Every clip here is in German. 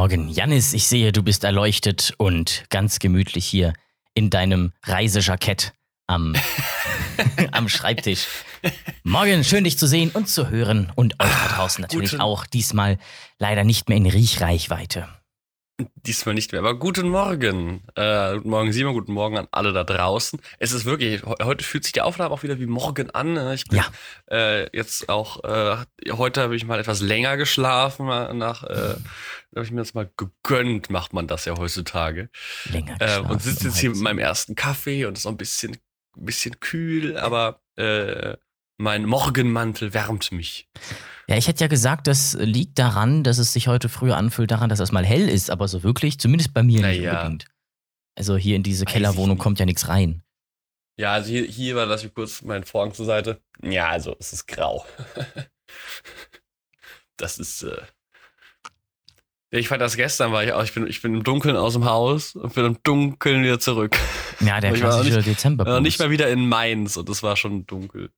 Morgen. Janis, ich sehe, du bist erleuchtet und ganz gemütlich hier in deinem Reisejackett am, am Schreibtisch. Morgen, schön dich zu sehen und zu hören und euch da draußen natürlich Guten- auch. Diesmal leider nicht mehr in Riechreichweite. Diesmal nicht mehr, aber guten Morgen. Äh, guten Morgen, Simon, guten Morgen an alle da draußen. Es ist wirklich, he- heute fühlt sich die Aufnahme auch wieder wie morgen an. ne? Ich bin Ja. äh, jetzt auch, äh, heute habe ich mal etwas länger geschlafen. mal Nach, äh, habe ich mir das mal gegönnt, macht man das ja heutzutage. Länger Äh, geschlafen und sitze jetzt hier mit meinem ersten Kaffee und es ist noch ein bisschen, ein bisschen kühl, aber äh, mein Morgenmantel wärmt mich. Ja, ich hätte ja gesagt, das liegt daran, dass es sich heute früher anfühlt, daran, dass es mal hell ist, aber so wirklich, zumindest bei mir nicht Naja. unbedingt. Also hier in diese Weiß Kellerwohnung kommt ja nichts rein. Ja, also hier, hier war, lass ich kurz meinen Vorhang zur Seite. Ja, also es ist grau. das ist. Äh ich fand das gestern, war ich auch, ich bin, ich bin im Dunkeln aus dem Haus und bin im Dunkeln wieder zurück. Ja, der klassische Dezember. Nicht mal wieder in Mainz und es war schon dunkel.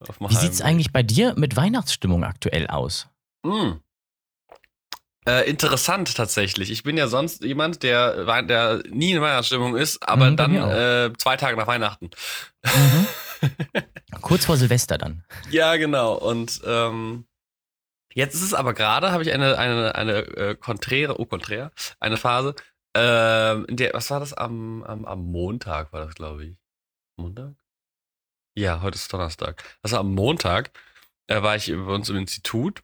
Auf Wie sieht's Heimweg. eigentlich bei dir mit Weihnachtsstimmung aktuell aus? Mm. Äh, interessant tatsächlich. Ich bin ja sonst jemand, der, der nie in Weihnachtsstimmung ist, aber Mhm, dann äh, zwei Tage nach Weihnachten. Mhm. Kurz vor Silvester dann. Ja, genau. Und ähm, jetzt ist es aber gerade, habe ich eine, eine, eine äh, konträre, oh, konträr, eine Phase, ähm, in der, was war das? Am, am, am Montag war das, glaube ich. Montag? Ja, heute ist Donnerstag. War am Montag, äh, war ich bei uns im Institut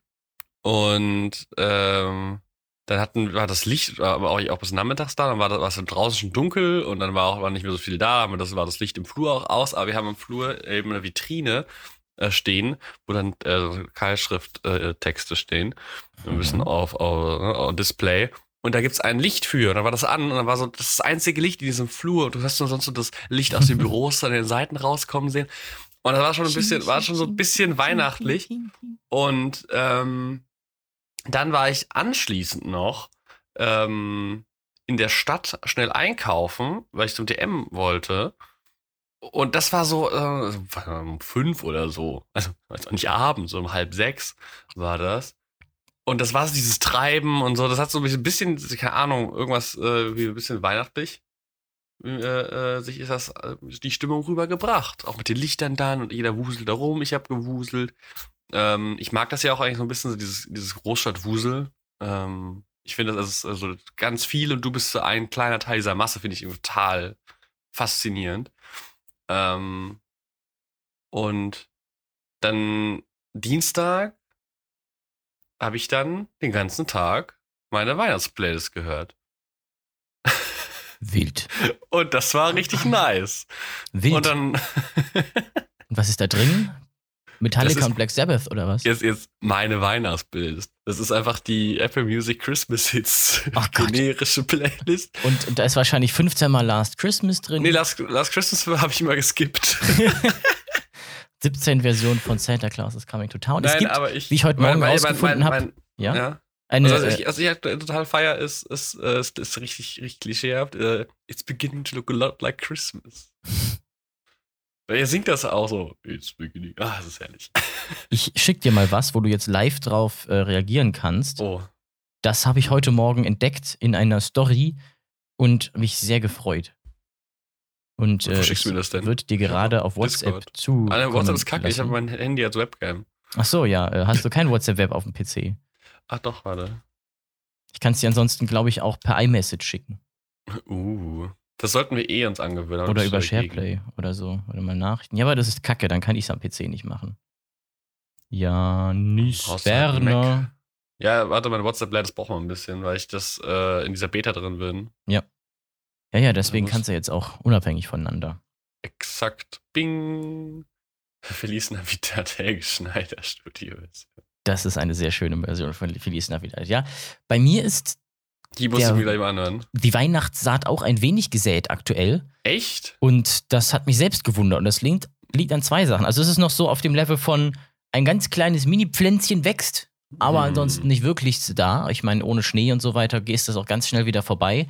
und ähm, dann hatten, war das Licht, war auch, auch bis nachmittags da, dann war das war es draußen schon dunkel und dann war auch war nicht mehr so viel da, aber das war das Licht im Flur auch aus, aber wir haben im Flur eben eine Vitrine äh, stehen, wo dann äh, Keilschrift-Texte äh, Texte stehen, ein bisschen Mhm. auf, auf, ne, auf Display. Und da gibt's ein Licht für. Und dann war das an und dann war so, das einzige Licht in diesem Flur. Und du hast nur sonst so das Licht aus den Büros an den Seiten rauskommen sehen. Und das war schon ein bisschen, war schon so ein bisschen weihnachtlich. Und ähm, dann war ich anschließend noch ähm, in der Stadt schnell einkaufen, weil ich zum DM wollte. Und das war so äh, um fünf oder so. Also weiß auch nicht abends, so um halb sechs war das. Und das war so dieses Treiben und so. Das hat so ein bisschen, keine Ahnung, irgendwas äh, wie ein bisschen weihnachtlich. Äh, äh, sich ist das äh, die Stimmung rübergebracht. Auch mit den Lichtern dann und jeder wuselt da rum. Ich habe gewuselt. Ähm, ich mag das ja auch eigentlich so ein bisschen, so dieses, dieses Großstadtwusel. Ähm, ich finde, das ist also ganz viel und du bist so ein kleiner Teil dieser Masse, finde ich total faszinierend. Ähm, und dann Dienstag habe ich dann den ganzen Tag meine Weihnachtsplaylist gehört. Wild. Und das war richtig nice. Wild. Und dann Und was ist da drin? Metallica ist- und Black Sabbath oder was? jetzt, jetzt meine Weihnachtsplaylist. Das ist einfach die Apple Music Christmas Hits Ach Gott. generische Playlist. Und da ist wahrscheinlich 15 Mal Last Christmas drin. Nee, Last, Last Christmas habe ich immer geskippt. 17 Versionen von Santa Claus is Coming to Town. es gibt, aber ich. wie ich heute Morgen mein- rausgefunden habe, ja, ja. eine, Also, was äh, ich, also ich halt total feier ist, ist, äh, ist, ist richtig, richtig klischeehaft. Äh, It's beginning to look a lot like Christmas. Weil er singt das auch so. It's beginning. Ah, das ist herrlich. ich schick dir mal was, wo du jetzt live drauf äh, reagieren kannst. Oh. Das habe ich heute Morgen entdeckt in einer Story und mich sehr gefreut. Und äh, schickst du mir das denn? wird dir gerade auf WhatsApp Discord. zu. Ah, ne, WhatsApp ist kacke. Ich habe mein Handy als Webcam. Ach so, ja. Äh, hast du kein WhatsApp-Web auf dem PC? Ach doch, warte. Ich kann es dir ansonsten, glaube ich, auch per iMessage schicken. Uh. Das sollten wir eh uns angewöhnen. Oder über du dagegen. SharePlay oder so. Oder mal Nachrichten. Ja, aber das ist kacke, dann kann ich es am PC nicht machen. Halt einen Werner. Ja, warte, meine WhatsApp-Line, braucht man ein bisschen, weil ich das äh, in dieser Beta drin bin. Ja, ja, deswegen muss- kannst du jetzt auch unabhängig voneinander. Exakt. Bing. Feliz Navidad, Helge Schneider Studios. Das ist eine sehr schöne Version von Feliz Navidad. Ja, bei mir ist Die musst Der- du mir gleich mal anhören. die Weihnachtssaat auch ein wenig gesät aktuell. Echt? Und das hat mich selbst gewundert. Und das liegt, liegt an zwei Sachen. Also es ist noch so auf dem Level von ein ganz kleines Mini-Pflänzchen wächst, aber Mm. ansonsten nicht wirklich da. Ich meine, ohne Schnee und so weiter ist das auch ganz schnell wieder vorbei,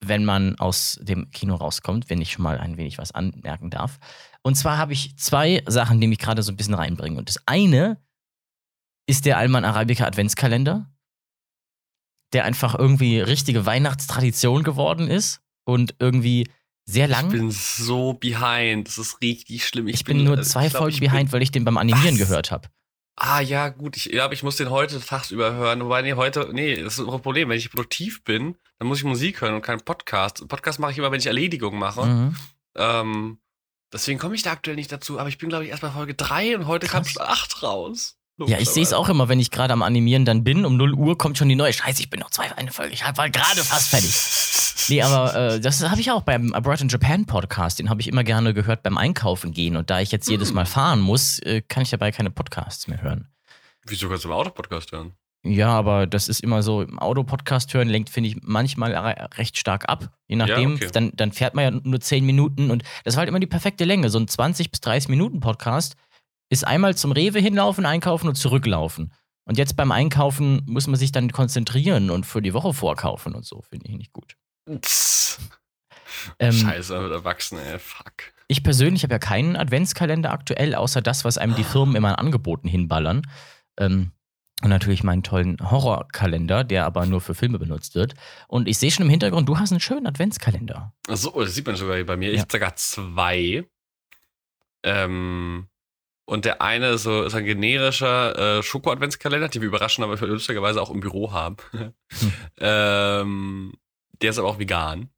wenn man aus dem Kino rauskommt, wenn ich schon mal ein wenig was anmerken darf. Und zwar habe ich zwei Sachen, die mich gerade so ein bisschen reinbringen. Und das eine ist der Alman Arabica Adventskalender. der einfach irgendwie richtige Weihnachtstradition geworden ist und irgendwie sehr lang. Ich bin so behind. Das ist richtig schlimm. Ich, ich bin, bin, nur zwei glaub, Folgen behind, weil ich den beim Animieren Was? gehört habe. Ah ja, gut, ich glaube, ich muss den heute tagsüber hören. Wobei, nee, heute, nee, das ist ein Problem. Wenn ich produktiv bin, dann muss ich Musik hören und keinen Podcast. Podcast mache ich immer, wenn ich Erledigung mache. Mhm. Ähm, deswegen komme ich da aktuell nicht dazu. Aber ich bin, glaube ich, erst bei Folge 3 und heute kam schon 8 raus. Ja, ich sehe es auch immer, wenn ich gerade am Animieren dann bin. Um 0 Uhr kommt schon die neue. Scheiße, ich bin noch zwei eine Folge. Ich war gerade fast fertig. Nee, aber äh, das habe ich auch beim Abroad in Japan Podcast. Den habe ich immer gerne gehört beim Einkaufen gehen. Und da ich jetzt jedes Mal fahren muss, äh, kann ich dabei keine Podcasts mehr hören. Wieso kannst du im Auto-Podcast hören? Ja, aber das ist immer so, im Auto-Podcast hören lenkt, finde ich, manchmal recht stark ab. Je nachdem, ja, okay. dann, dann fährt man ja nur 10 Minuten und das war halt immer die perfekte Länge. So ein 20 bis 30 Minuten Podcast ist einmal zum Rewe hinlaufen, einkaufen und zurücklaufen. Und jetzt beim Einkaufen muss man sich dann konzentrieren und für die Woche vorkaufen und so, finde ich nicht gut. Ähm, Scheiße, mit Erwachsenen, ey, fuck. Ich persönlich habe ja keinen Adventskalender aktuell, außer das, was einem die Firmen immer an Angeboten hinballern. Ähm, und natürlich meinen tollen Horrorkalender, der aber nur für Filme benutzt wird. Und ich sehe schon im Hintergrund, du hast einen schönen Adventskalender. Ach so, das sieht man sogar hier bei mir. Ja. Ich habe sogar zwei. Ähm, und der eine ist, so, ist ein generischer äh, Schoko-Adventskalender, den wir überraschen, aber lustigerweise auch im Büro haben. hm. ähm, der ist aber auch vegan.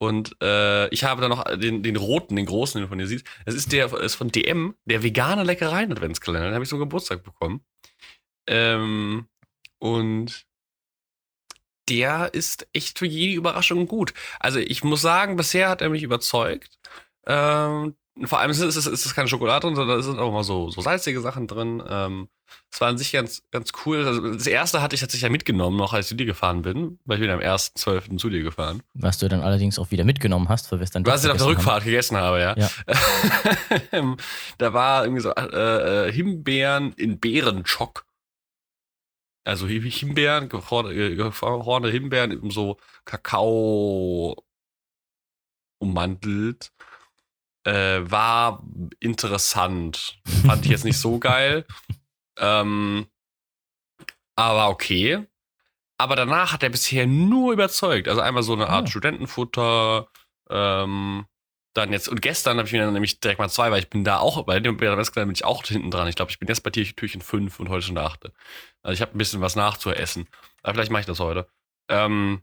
Und äh, ich habe da noch den, den roten, den großen, den du von dir siehst. Das ist der ist von DM, der vegane Leckereien-Adventskalender. Den habe ich zum Geburtstag bekommen. Ähm, und der ist echt für jede Überraschung gut. Also ich muss sagen, bisher hat er mich überzeugt. Ähm, vor allem ist es, ist es keine Schokolade drin, sondern es sind auch mal so, so salzige Sachen drin. Ähm, es war an sich ganz, ganz cool. Also das erste hatte ich tatsächlich ja mitgenommen, noch als ich zu dir gefahren bin, weil ich bin am 1.12. zu dir gefahren. Was du dann allerdings auch wieder mitgenommen hast, weil wir es dann Was ich auf der Rückfahrt haben. gegessen habe, ja. ja. da war irgendwie so äh, äh, Himbeeren in Beerenschock. Also Himbeeren, gefrorene Himbeeren, so Kakao ummantelt äh, war interessant. Fand ich jetzt nicht so geil. Ähm, aber okay. Aber danach hat er bisher nur überzeugt. Also einmal so eine Art ah. Studentenfutter. Ähm, dann jetzt, und gestern habe ich mir dann nämlich direkt mal zwei, weil ich bin da auch, bei dem Adventskalender bin ich auch hinten dran. Ich glaube, ich bin jetzt bei Türchen 5 und heute schon der 8. Also ich habe ein bisschen was nachzuessen. Aber vielleicht mache ich das heute. Ähm,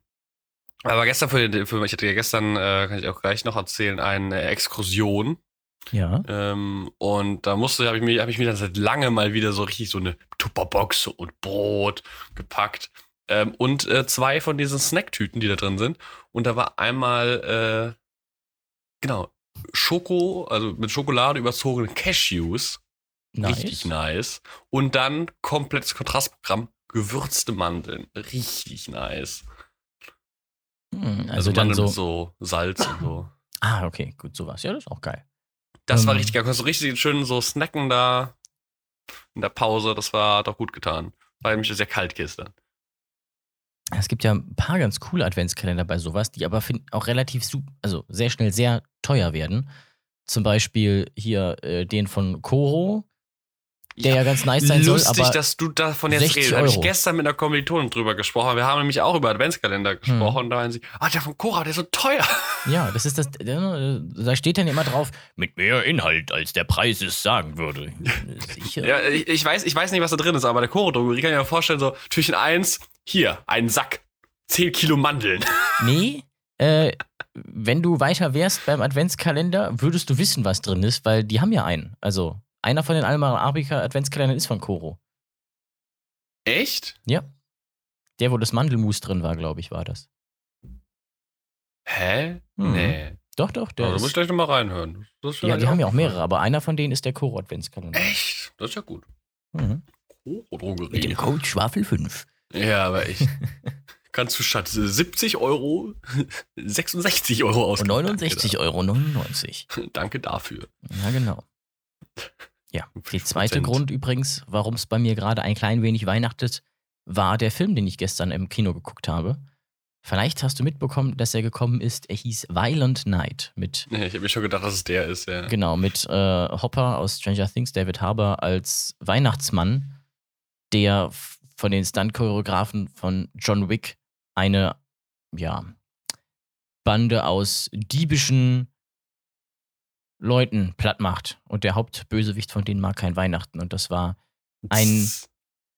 aber gestern für den Film, ich hatte ja gestern, äh, kann ich auch gleich noch erzählen, eine Exkursion. Ja. Ähm, und da musste, habe ich mir, habe ich mir dann seit lange mal wieder so richtig so eine Tupperbox und Brot gepackt. Ähm, und äh, zwei von diesen Snacktüten, die da drin sind. Und da war einmal, äh, genau, Schoko, also mit Schokolade überzogene Cashews. Nice. Richtig nice. Und dann komplettes Kontrastprogramm, gewürzte Mandeln. Richtig nice. Hm, also, also dann so, so Salz und so. Ah, okay, gut, sowas. Ja, das ist auch geil. Das um, war ähm. richtig geil. Du kannst so richtig schön so snacken da in der Pause. Das war doch gut getan. Weil nämlich sehr kalt gestern. Es gibt ja ein paar ganz coole Adventskalender bei sowas, die aber auch relativ, also sehr schnell sehr teuer werden. Zum Beispiel hier äh, den von Koro, der ja, ja ganz nice sein lustig, soll. Lustig, dass du davon jetzt redest. Habe ich gestern mit einer Kommilitonin drüber gesprochen. Wir haben nämlich auch über Adventskalender hm. gesprochen. Hm. Und da meinen sie, ah, der von Cora, der ist so teuer. Ja, das ist das. Da steht dann immer drauf, mit mehr Inhalt, als der Preis es sagen würde. Sicher. ja, ich, ich, weiß, ich weiß nicht, was da drin ist, aber der Cora-Drogerie kann ich mir vorstellen, so Türchen 1, hier, ein Sack, 10 Kilo Mandeln. Nee, äh, wenn du weiter wärst beim Adventskalender, würdest du wissen, was drin ist, weil die haben ja einen. Also einer von den Alma Arabica Adventskalendern ist von Koro. Echt? Ja. Der, wo das Mandelmus drin war, glaube ich, war das. Hä? Mhm. Nee. Doch, doch. Der also, muss ich gleich nochmal reinhören. ja, die haben ja auch mehrere, aber einer von denen ist der Koro Adventskalender. Echt? Das ist ja gut. Mhm. Koro Drogerie. Mit dem Code Schwafel 5. Ja, aber ich. kannst du statt 70 Euro 66 Euro ausgeben. 69 Euro 99. Danke dafür. Ja, genau. Ja, der zweite Grund übrigens, warum es bei mir gerade ein klein wenig weihnachtet, war der Film, den ich gestern im Kino geguckt habe. Vielleicht hast du mitbekommen, dass er gekommen ist. Er hieß Violent Night mit. ich habe mir schon gedacht, dass es der ist, ja. Genau, mit äh, Hopper aus Stranger Things, David Harbour als Weihnachtsmann, der von den Stunt-Choreografen von John Wick eine, ja, Bande aus diebischen Leuten platt macht. Und der Hauptbösewicht von denen mag kein Weihnachten. Und das war ein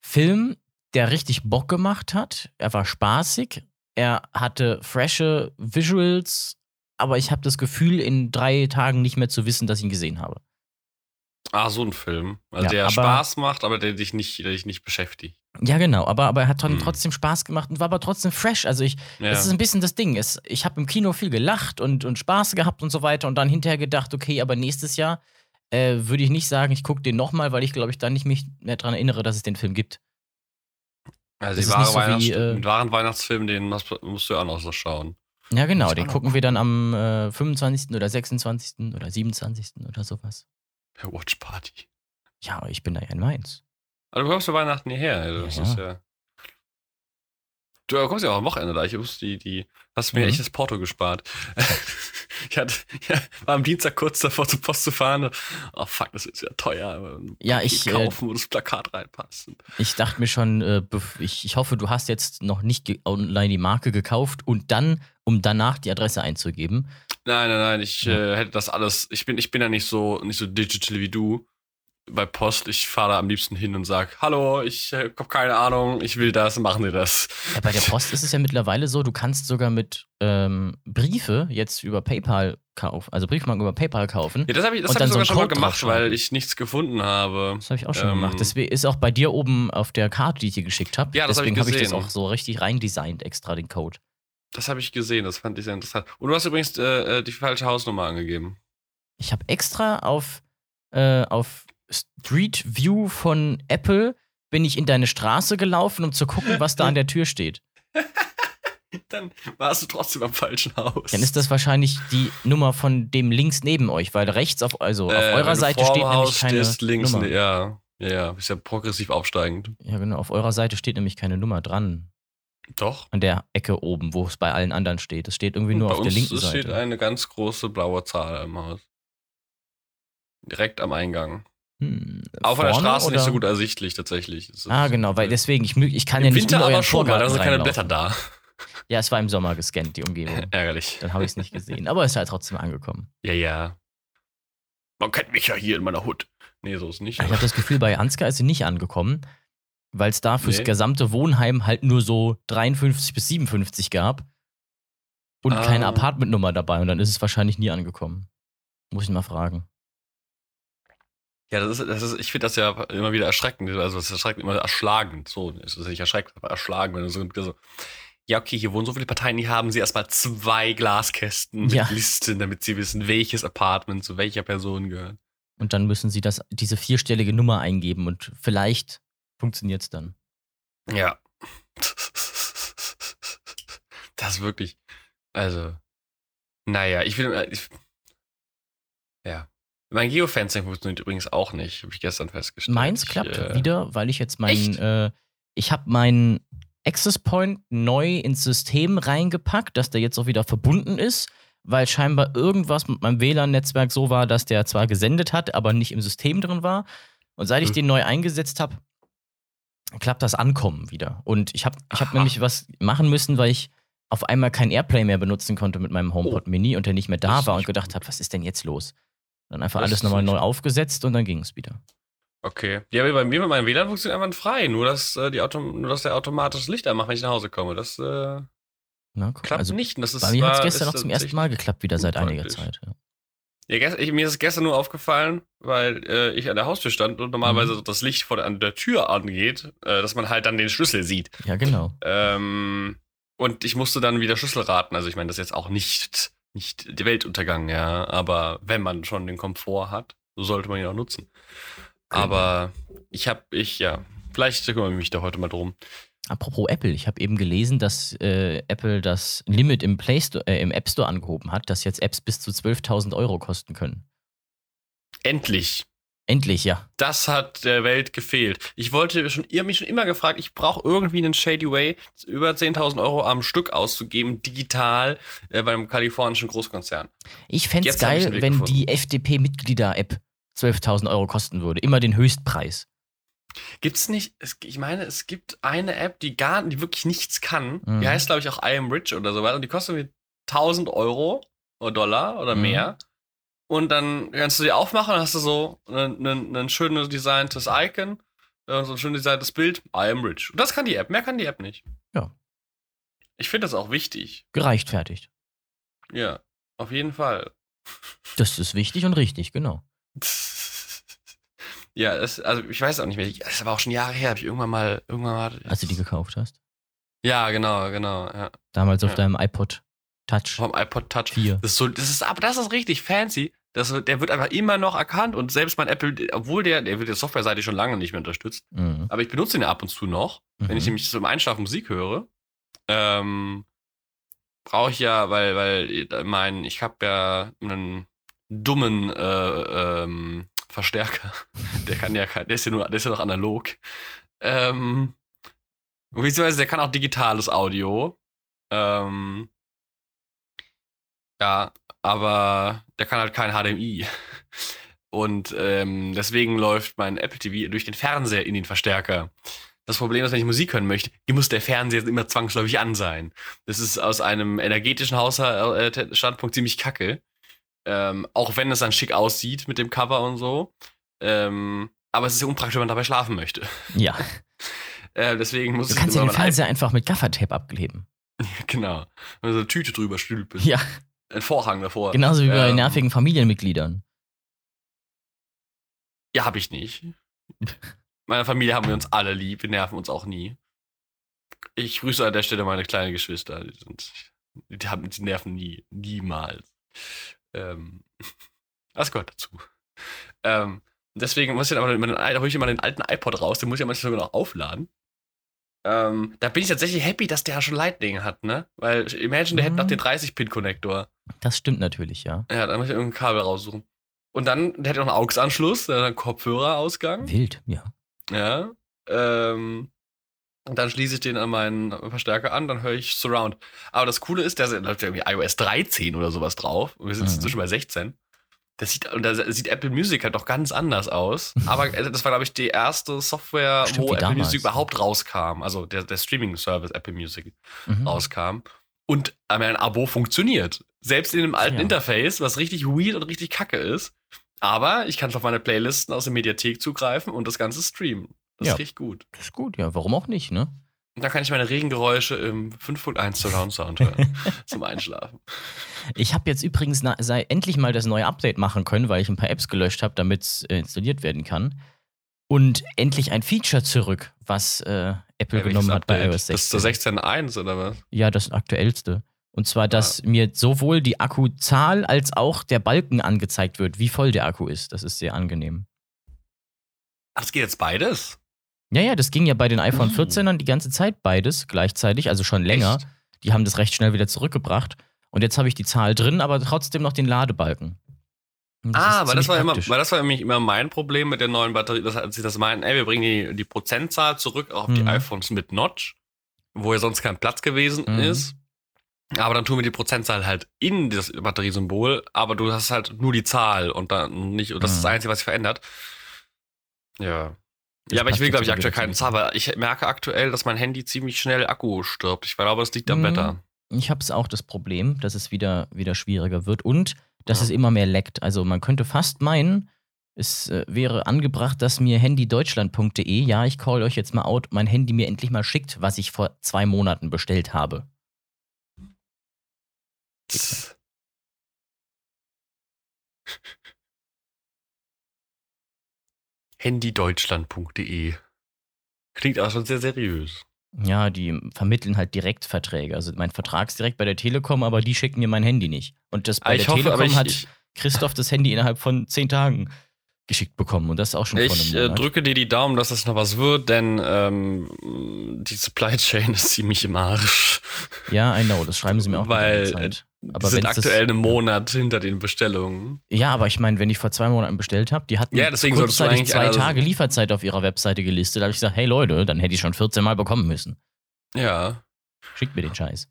Film, der richtig Bock gemacht hat. Er war spaßig. Er hatte frische Visuals. Aber ich habe das Gefühl, in drei Tagen nicht mehr zu wissen, dass ich ihn gesehen habe. Ah, so ein Film. Also Ja, der aber- Spaß macht, aber der dich nicht, der dich nicht beschäftigt. Ja, genau. Aber, aber er hat Hm. trotzdem Spaß gemacht und war aber trotzdem fresh. Also ich, Ja. Das ist ein bisschen das Ding. Es, ich habe im Kino viel gelacht und, und Spaß gehabt und so weiter und dann hinterher gedacht, okay, aber nächstes Jahr äh, würde ich nicht sagen, ich gucke den nochmal, weil ich glaube ich dann nicht mich mehr daran erinnere, dass es den Film gibt. also das die ist wahre nicht so Weihnachts wie, äh, den wahren Weihnachtsfilm, den musst, musst du ja auch noch so schauen. Ja, genau, den gucken wir dann am äh, 25. oder 26. oder 27. oder sowas. Watch Party. Ja, aber ich bin da ja in Mainz. Aber du kommst für Weihnachten hierher. Also das Ja, ist ja. Du kommst ja auch am Wochenende da. Ich wusste, die, die hast mir Mhm. echtes Porto gespart. ich hatte, ja, war am Dienstag kurz davor zur Post zu fahren. Oh fuck, das ist ja teuer. Ja, ich, äh, kaufen, wo das Plakat reinpasst. Ich dachte mir schon, äh, ich, ich hoffe, du hast jetzt noch nicht online die Marke gekauft und dann, um danach die Adresse einzugeben. Nein, nein, nein, ich äh, hätte das alles. Ich bin, ich bin ja nicht so, nicht so digital wie du. Bei Post, ich fahre da am liebsten hin und sag, hallo, ich äh, hab keine Ahnung, ich will das, machen Sie das. Ja, bei der Post ist es ja mittlerweile so, du kannst sogar mit ähm, Briefe jetzt über PayPal kaufen, also Briefmarken über PayPal kaufen. Ja, das habe ich, das hab ich so sogar einen schon mal gemacht, weil ich nichts gefunden habe. Das habe ich auch schon Ähm, gemacht. Deswegen ist auch bei dir oben auf der Karte, die ich dir geschickt habe. Ja, das hab ich Deswegen habe ich das gesehen. auch so richtig reindesignt, extra den Code. Das habe ich gesehen, das fand ich sehr interessant. Und du hast übrigens äh, äh, die falsche Hausnummer angegeben. Ich habe extra auf, äh, auf Street View von Apple bin ich in deine Straße gelaufen, um zu gucken, was da an der Tür steht. Dann warst du trotzdem am falschen Haus. Dann ist das wahrscheinlich die Nummer von dem links neben euch, weil rechts auf, also auf Äh, wenn eurer Seite steht nämlich Haus keine stehst, links, Nummer. ne- ja, ja, ja, ist ja progressiv aufsteigend. Ja, genau, auf eurer Seite steht nämlich keine Nummer dran. Doch. An der Ecke oben, wo es bei allen anderen steht. Es steht irgendwie nur Bei auf der uns linken steht Seite. eine ganz große blaue Zahl im Haus. Direkt am Eingang. Hm, Auch von der Straße nicht so oder? gut ersichtlich, tatsächlich. Ah, genau, weil deswegen, ich, ich kann ja Im nicht Winter aber schon, weil da sind keine. Blätter da. Ja, es war im Sommer gescannt, die Umgebung. Ärgerlich. Dann habe ich es nicht gesehen. Aber es ist halt trotzdem angekommen. Ja, ja. Man kennt mich ja hier in meiner Hut. Nee, so ist nicht. Ich habe das Gefühl, bei Ansgar ist sie nicht angekommen, weil es da fürs Nee. gesamte Wohnheim halt nur so 53 bis 57 gab und Ah. keine Apartmentnummer dabei. Und dann ist es wahrscheinlich nie angekommen. Muss ich mal fragen. Ja, das ist, das ist, ich finde das ja immer wieder erschreckend. Also, es erschreckt immer erschlagend. So, es ist nicht erschreckend, aber erschlagend, wenn du so, so ja, okay, hier wohnen so viele Parteien, die haben sie erstmal zwei Glaskästen mit Ja. Listen, damit sie wissen, welches Apartment zu welcher Person gehört. Und dann müssen sie das, diese vierstellige Nummer eingeben und vielleicht funktioniert es dann. Ja. Das ist wirklich, also, naja, ich will, äh, ich, ja. Mein Geofencing funktioniert übrigens auch nicht, habe ich gestern festgestellt. Meins klappt äh, wieder, weil ich jetzt meinen, Echt? äh, ich habe meinen Access Point neu ins System reingepackt, dass der jetzt auch wieder verbunden ist, weil scheinbar irgendwas mit meinem WLAN-Netzwerk so war, dass der zwar gesendet hat, aber nicht im System drin war. Und seit ich Hm. den neu eingesetzt habe, klappt das Ankommen wieder. Und ich habe ich hab nämlich was machen müssen, weil ich auf einmal kein Airplay mehr benutzen konnte mit meinem HomePod Oh. Mini und der nicht mehr da war und gedacht habe, was ist denn jetzt los? Dann einfach Das alles nochmal neu aufgesetzt und dann ging es wieder. Okay. Ja, aber bei mir mit meinem WLAN funktioniert einfach frei. Nur dass, äh, die Auto nur, dass der automatisch Licht anmacht, wenn ich nach Hause komme. Das äh, Na, klappt also nicht. Das ist, bei mir hat es war- gestern noch zum ersten Mal geklappt, wieder seit einiger. Zeit. Ja. Ja, ich, mir ist es gestern nur aufgefallen, weil äh, ich an der Haustür stand und normalerweise Mhm. das Licht vor der, an der Tür angeht, äh, dass man halt dann den Schlüssel sieht. ja, genau. Ähm, und ich musste dann wieder Schlüssel raten. Also ich meine, das ist jetzt auch nicht, nicht der Weltuntergang, ja. Aber wenn man schon den Komfort hat, so sollte man ihn auch nutzen. Genau. Aber ich habe, ich, ja, vielleicht kümmere ich mich da heute mal drum. Apropos Apple, ich habe eben gelesen, dass äh, Apple das Limit im, Play Store, äh, im App Store angehoben hat, dass jetzt Apps bis zu 12.000 Euro kosten können. Endlich. Endlich, ja. Das hat der Welt gefehlt. Ich wollte schon, ihr habt mich schon immer gefragt, ich brauche irgendwie einen Shady Way, über 10.000 Euro am Stück auszugeben, digital, äh, bei einem kalifornischen Großkonzern. Ich fände es geil, wenn gefunden. die FDP-Mitglieder-App 12.000 Euro kosten würde. Immer den Höchstpreis. Gibt's nicht, es, ich meine, es gibt eine App, die gar, die wirklich nichts kann. Mhm. Die heißt, glaube ich, auch I am Rich oder so weiter. Und die kostet irgendwie 1000 Euro oder Dollar oder Mhm. mehr. Und dann kannst du die aufmachen und hast du so ein, ein, ein schönes designtes Icon, äh, so ein schön designtes Bild. I am rich. Und das kann die App. Mehr kann die App nicht. Ja. Ich finde das auch wichtig. Gerechtfertigt. Ja, auf jeden Fall. Das ist wichtig und richtig, genau. Ja, es, also ich weiß auch nicht mehr. Es war auch schon Jahre her, habe ich irgendwann mal, irgendwann mal. Als du die gekauft hast. Ja, genau, genau. Ja. Damals auf Ja. deinem iPod Touch Vom iPod Touch. 4. Das ist so, das ist, aber das ist richtig fancy. Das, der wird einfach immer noch erkannt und selbst mein Apple, obwohl der, der wird der softwareseitig schon lange nicht mehr unterstützt, Mhm. aber ich benutze ihn ab und zu noch, wenn ich Mhm. nämlich zum Einschlafen Musik höre. Ähm, brauche ich ja, weil, weil mein, ich habe ja einen dummen äh, ähm, Verstärker. Der kann ja, der ist ja nur, der ist ja noch analog. Ähm, beziehungsweise der kann auch digitales Audio. Ähm, ja, aber der kann halt kein HDMI. Und ähm, deswegen läuft mein Apple TV durch den Fernseher in den Verstärker. Das Problem ist, wenn ich Musik hören möchte, hier muss der Fernseher immer zwangsläufig an sein. Das ist aus einem energetischen Haushaltstandpunkt ziemlich kacke. Ähm, auch wenn es dann schick aussieht mit dem Cover und so. Ähm, aber es ist ja unpraktisch, wenn man dabei schlafen möchte. Ja. Äh, deswegen muss Du kannst ja den Fernseher einfach mit Gaffertape abkleben. Genau. Wenn du so eine Tüte drüber stülpen. Ja, Ein Vorhang davor. genauso wie bei Ähm, nervigen Familienmitgliedern. Ja, hab ich nicht. Meiner Familie haben wir uns alle lieb, wir nerven uns auch nie. Ich grüße an der Stelle meine kleinen Geschwister. Die, sind, die, haben, die nerven nie. Niemals. Ähm, das gehört dazu. Ähm, deswegen muss ich dann aber immer den, da hol ich immer den alten iPod raus, den muss ich ja manchmal sogar noch aufladen. Ähm, da bin ich tatsächlich happy, dass der schon Lightning hat, ne? Weil Imagine, der hätte noch Mhm. den 30-Pin-Konnektor. Das stimmt natürlich, ja. Ja, dann muss ich irgendein Kabel raussuchen. Und dann, der hätte noch einen AUX-Anschluss, der einen Kopfhörerausgang. Wild, ja. Ja. Ähm, und dann schließe ich den an meinen Verstärker an, dann höre ich Surround. Aber das Coole ist, da läuft ja irgendwie iOS 13 oder sowas drauf. Und wir sind Mhm. inzwischen bei 16. Das sieht, und da sieht Apple Music halt doch ganz anders aus. Aber äh, das war, glaube ich, die erste Software, Stimmt, wo Apple damals. Music überhaupt rauskam. Also der, der Streaming-Service Apple Music Mhm. rauskam. Und mein Abo funktioniert. Selbst in dem alten Ja. Interface, was richtig weird und richtig kacke ist. Aber ich kann auf meine Playlisten aus der Mediathek zugreifen und das Ganze streamen. Das Ja. ist richtig gut. Das ist gut, ja. Warum auch nicht, ne? Und dann kann ich meine Regengeräusche im 5.1 Surround Sound hören zum Einschlafen. Ich habe jetzt übrigens na, sei, endlich mal das neue Update machen können, weil ich ein paar Apps gelöscht habe, damit es äh, installiert werden kann. Und endlich ein Feature zurück, was äh, Apple Ja, genommen hat bei iOS 16. Das ist zur 16.1 oder was? Ja, das aktuellste. Und zwar, dass mir sowohl die Akkuzahl als auch der Balken angezeigt wird, wie voll der Akku ist. Das ist sehr angenehm. Ach, es geht jetzt beides? Ja, ja, das ging ja bei den iPhone Oh. 14ern die ganze Zeit beides gleichzeitig, also schon länger. Echt? Die haben das recht schnell wieder zurückgebracht. Und jetzt habe ich die Zahl drin, aber trotzdem noch den Ladebalken. Ah, weil das, war immer, weil das war nämlich immer mein Problem mit der neuen Batterie, dass sie das meinten, ey, wir bringen die, die Prozentzahl zurück auf die Mhm. iPhones mit Notch, wo ja sonst kein Platz gewesen Mhm. ist. Aber dann tun wir die Prozentzahl halt in das Batteriesymbol, aber du hast halt nur die Zahl und dann nicht, und das ist das Mhm. Einzige, was sich verändert. Ja. Ja, aber ich will, glaube ich, aktuell keinen weil ich merke aktuell, dass mein Handy ziemlich schnell Akku stirbt. Ich glaube, das liegt am Mhm. Wetter. Ich habe es auch das Problem, dass es wieder, wieder schwieriger wird und dass Ja. es immer mehr leckt. Also man könnte fast meinen, es äh, wäre angebracht, dass mir handydeutschland.de, ja, ich call euch jetzt mal out, mein Handy mir endlich mal schickt, was ich vor zwei Monaten bestellt habe. handydeutschland.de Klingt auch schon sehr seriös. Ja, die vermitteln halt Direktverträge. Also mein Vertrag ist direkt bei der Telekom, aber die schicken mir mein Handy nicht. Und das bei Ah, ich der hoffe, Telekom ich, hat Christoph das Handy innerhalb von zehn Tagen geschickt bekommen. Und das ist auch schon ich einem äh, drücke dir die Daumen, dass das noch was wird, denn ähm, die Supply Chain ist ziemlich im Arsch. ja, I know, das schreiben sie mir auch die Weil, Zeit. Wir Aber sind wenn's das- aktuell einen Monat hinter den Bestellungen. Ja, aber ich meine, wenn ich vor zwei Monaten bestellt habe, die hatten Ja, deswegen kurzzeitig zwei Tage Lieferzeit auf ihrer Webseite gelistet. Da habe ich gesagt, hey Leute, dann hätte ich schon 14 Mal bekommen müssen. Ja. Schickt mir den Scheiß.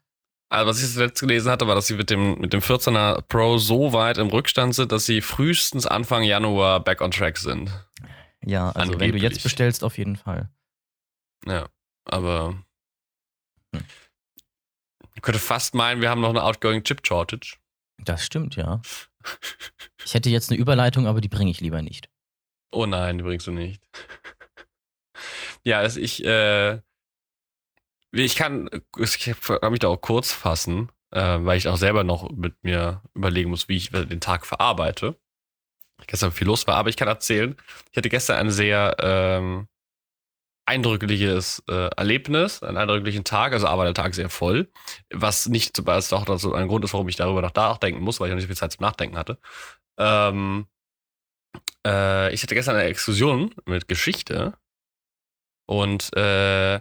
Also was ich zuletzt gelesen hatte, war, dass sie mit dem, mit dem 14er Pro so weit im Rückstand sind, dass sie frühestens Anfang Januar back on track sind. Ja, also wenn du jetzt Angeblich. bestellst, auf jeden Fall. Ja, aber Hm. ich könnte fast meinen, wir haben noch eine outgoing Chip Shortage. Das stimmt, ja. Ich hätte jetzt eine Überleitung, aber die bringe ich lieber nicht. Oh nein, die bringst du nicht. ja, also ich, äh, ich kann, ich kann mich da auch kurz fassen, äh, weil ich auch selber noch mit mir überlegen muss, wie ich den Tag verarbeite. Gestern viel los war, aber ich kann erzählen, ich hatte gestern ein sehr ähm, eindrückliches äh, Erlebnis, einen eindrücklichen Tag, also aber der Tag sehr voll, was nicht, was auch dazu ein Grund ist, warum ich darüber noch nachdenken muss, weil ich noch nicht so viel Zeit zum Nachdenken hatte. Ähm, äh, ich hatte gestern eine Exkursion mit Geschichte und äh,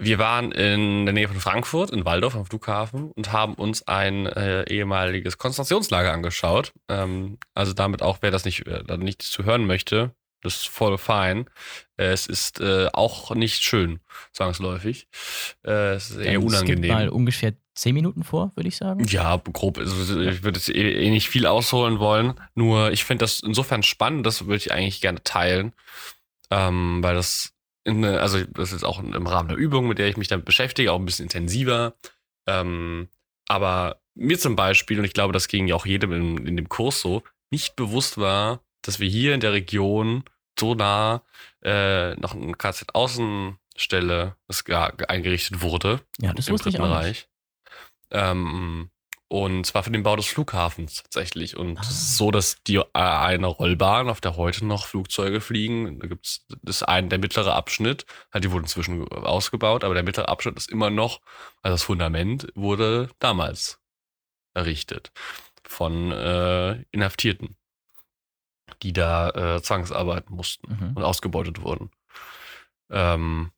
wir waren in der Nähe von Frankfurt, in Waldorf am Flughafen und haben uns ein äh, ehemaliges Konzentrationslager angeschaut. Ähm, also damit auch, wer das nicht, äh, nicht zu hören möchte, das ist voll fein. Äh, es ist äh, auch nicht schön, zwangsläufig. Äh, es ist eher Dann skip unangenehm. mal ungefähr zehn Minuten vor, würde ich sagen. Ja, grob. Also ich würde jetzt eh, eh nicht viel ausholen wollen. Nur ich finde das insofern spannend, das würde ich eigentlich gerne teilen. Ähm, weil das, in, also das ist auch im Rahmen der Übung, mit der ich mich damit beschäftige, auch ein bisschen intensiver. Ähm, aber mir zum Beispiel, und ich glaube, das ging ja auch jedem in, in dem Kurs so, nicht bewusst war, dass wir hier in der Region so nah äh, noch eine KZ-Außenstelle eingerichtet wurde Ja, das im wusste ich Dritten auch nicht. Reich. Ähm, und zwar für den Bau des Flughafens tatsächlich. Und Ah. es so, dass die äh, eine Rollbahn, auf der heute noch Flugzeuge fliegen, da gibt's das ein, der mittlere Abschnitt, halt, die wurden inzwischen ausgebaut, aber der mittlere Abschnitt ist immer noch, also das Fundament wurde damals errichtet von äh, Inhaftierten, die da äh, zwangsarbeiten mussten Mhm. und ausgebeutet wurden. Ähm,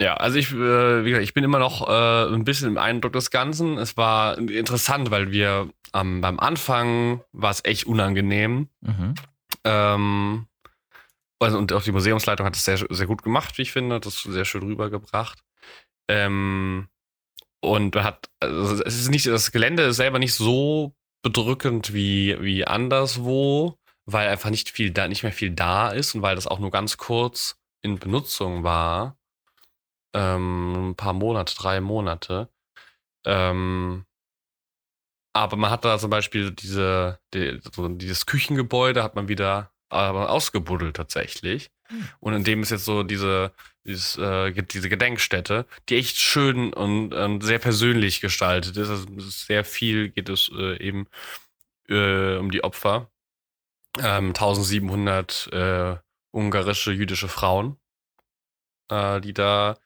ja, also ich, äh, wie gesagt, ich bin immer noch äh, ein bisschen im Eindruck des Ganzen. Es war interessant, weil wir am beim Anfang war es echt unangenehm. Mhm. Ähm, also, und auch die Museumsleitung hat es sehr, sehr gut gemacht, wie ich finde, hat das sehr schön rübergebracht. Ähm, und man hat, also es ist nicht, das Gelände ist selber nicht so bedrückend wie, wie anderswo, weil einfach nicht viel da, nicht mehr viel da ist und weil das auch nur ganz kurz in Benutzung war. Ähm, ein paar Monate, drei Monate. Ähm, aber man hat da zum Beispiel diese, die, so dieses Küchengebäude hat man wieder aber ausgebuddelt tatsächlich. Hm. Und in dem ist jetzt so diese, dieses, äh, diese Gedenkstätte, die echt schön und, und sehr persönlich gestaltet ist. Also sehr viel geht es äh, eben äh, um die Opfer. Ähm, 1700 äh, ungarische jüdische Frauen, äh, die da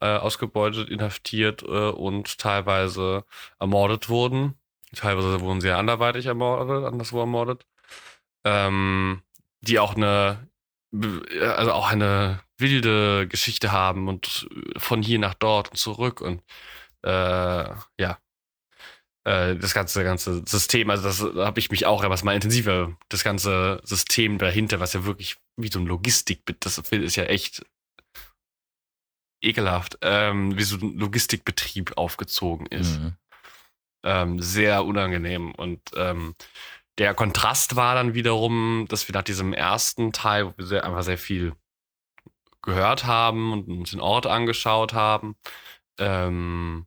äh, ausgebeutet, inhaftiert äh, und teilweise ermordet wurden. Teilweise wurden sie anderweitig ermordet, anderswo ermordet. Ähm, die auch eine, also auch eine wilde Geschichte haben und von hier nach dort und zurück und äh, ja, äh, das ganze ganze System, also das da habe ich mich auch etwas mal intensiver, das ganze System dahinter, was ja wirklich wie so ein Logistik, das ist ja echt ekelhaft, ähm, wie so ein Logistikbetrieb aufgezogen ist Mhm. ähm, sehr unangenehm. Und ähm, der Kontrast war dann wiederum, dass wir nach diesem ersten Teil, wo wir sehr, einfach sehr viel gehört haben und uns den Ort angeschaut haben, ähm,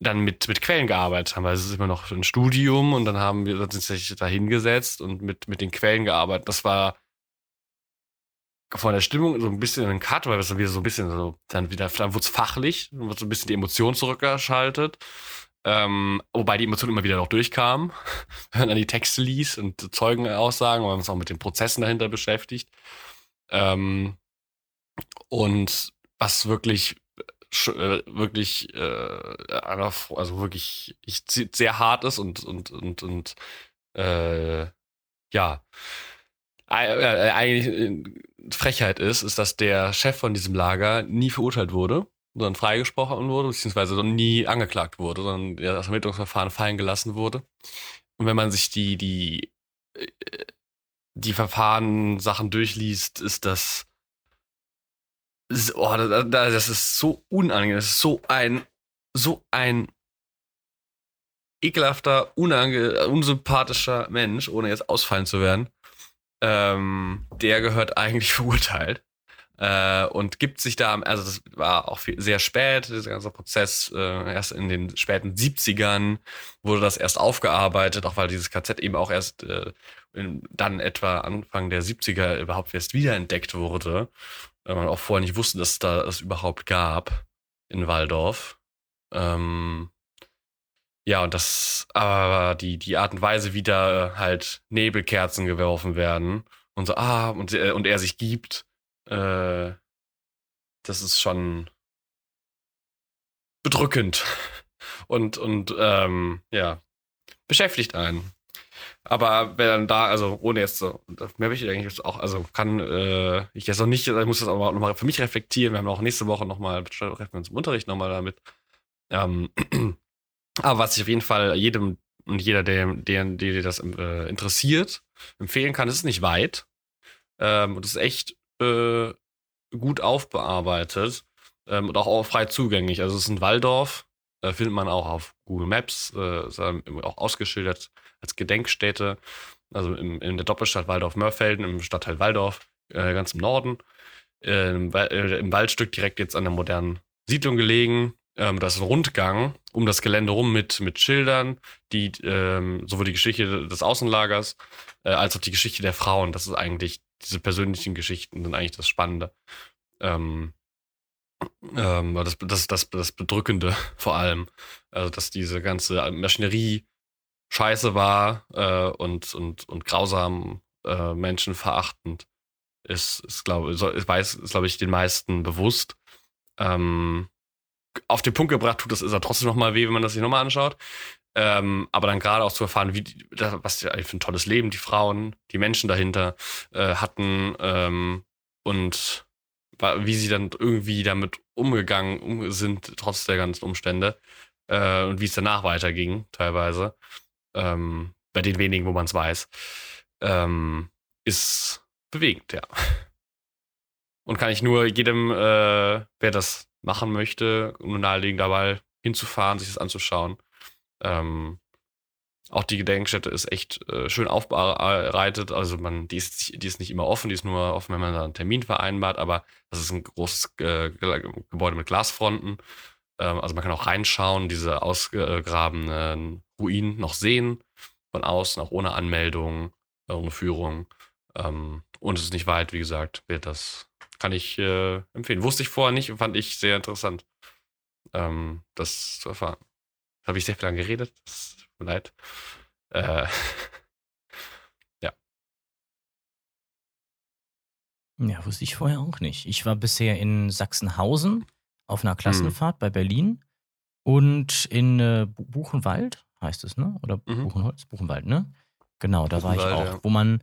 dann mit, mit Quellen gearbeitet haben, weil es ist immer noch ein Studium und dann haben wir uns tatsächlich da hingesetzt und mit, mit den Quellen gearbeitet. Das war von der Stimmung so ein bisschen ein Cut, weil es dann wieder so ein bisschen so, dann wieder, dann wurde es fachlich, dann wurde so ein bisschen die Emotion zurückgeschaltet. Ähm, wobei die Emotionen immer wieder noch durchkamen, wenn man dann die Texte liest und Zeugenaussagen, weil man sich auch mit den Prozessen dahinter beschäftigt. Ähm, und was wirklich, äh, wirklich, äh, also wirklich ich, sehr hart ist und, und, und, und äh, ja, eigentlich äh, Frechheit ist, ist, dass der Chef von diesem Lager nie verurteilt wurde, sondern freigesprochen wurde, beziehungsweise nie angeklagt wurde, sondern das Ermittlungsverfahren fallen gelassen wurde. Und wenn man sich die, die, äh, die Verfahren Sachen durchliest, ist das, oh, das ist so unangenehm, das ist so ein, so ein ekelhafter, unange, unsympathischer Mensch, ohne jetzt ausfallen zu werden. Ähm, der gehört eigentlich verurteilt. Äh, und gibt sich da, also das war auch viel, sehr spät, dieser ganze Prozess, äh, erst in den späten 70ern wurde das erst aufgearbeitet, auch weil dieses KZ eben auch erst äh, in, dann etwa Anfang der 70er überhaupt erst wiederentdeckt wurde. Weil man auch vorher nicht wusste, dass es da es überhaupt gab in Waldorf. Ähm, ja, und das, aber die, die Art und Weise, wie da halt Nebelkerzen geworfen werden und so, ah, und, äh, und er sich gibt, äh, das ist schon bedrückend und, und ähm, ja, beschäftigt einen. Aber wenn dann da, also ohne jetzt so, mehr möchte ich eigentlich auch, also kann äh, ich jetzt noch nicht, ich muss das aber nochmal für mich reflektieren. Wir haben auch nächste Woche nochmal, treffen wir uns im Unterricht nochmal damit. Ähm, aber was ich auf jeden Fall jedem und jeder, der, der, der das äh, interessiert, empfehlen kann, ist nicht weit. Ähm, und es ist echt äh, gut aufbearbeitet ähm, und auch, frei zugänglich. Also es ist ein Walldorf, äh, findet man auch auf Google Maps, äh, ist auch ausgeschildert als Gedenkstätte, also im, in der Doppelstadt Waldorf-Mörfelden, im Stadtteil Waldorf, äh, ganz im Norden. Im, äh, Im Waldstück direkt jetzt an der modernen Siedlung gelegen. Ähm, das ist ein Rundgang um das Gelände rum mit, mit Schildern, die ähm, sowohl die Geschichte des Außenlagers äh, als auch die Geschichte der Frauen. Das ist eigentlich diese persönlichen Geschichten sind eigentlich das Spannende. Ähm, ähm, das, das, das, das Bedrückende vor allem. Also, dass diese ganze Maschinerie scheiße war äh, und, und, und grausam äh, menschenverachtend ist, ist glaube ich, weiß, ist, glaube ich, den meisten bewusst. Ähm, auf den Punkt gebracht tut das ist er trotzdem nochmal weh, wenn man das sich nochmal anschaut. Ähm, aber dann gerade auch zu erfahren, wie die, was die für ein tolles Leben die Frauen, die Menschen dahinter äh, hatten ähm, und wie sie dann irgendwie damit umgegangen sind, trotz der ganzen Umstände äh, und wie es danach weiterging, teilweise. Ähm, bei den wenigen, wo man es weiß, ähm, ist bewegend, ja. Und kann ich nur jedem, äh, wer das machen möchte, nur nahelegen, dabei hinzufahren, sich das anzuschauen. Ähm, auch die Gedenkstätte ist echt äh, schön aufbereitet. Also man, die ist, die ist nicht immer offen, die ist nur offen, wenn man da einen Termin vereinbart, aber das ist ein großes äh, Gebäude mit Glasfronten. Ähm, also man kann auch reinschauen, diese ausgegrabenen Ruinen noch sehen, von außen, auch ohne Anmeldung, ohne Führung. Ähm, und es ist nicht weit, wie gesagt, wird das, kann ich äh, empfehlen. Wusste ich vorher nicht und fand ich sehr interessant, ähm, das zu erfahren. Habe ich sehr viel lang geredet, es tut mir leid. Äh, ja. Ja, wusste ich vorher auch nicht. Ich war bisher in Sachsenhausen auf einer hm. Klassenfahrt mhm. bei Berlin und in äh, Buchenwald heißt es, ne? Oder mhm. Buchenholz? Buchenwald, ne? Genau, da war ich auch. Ja. Wo man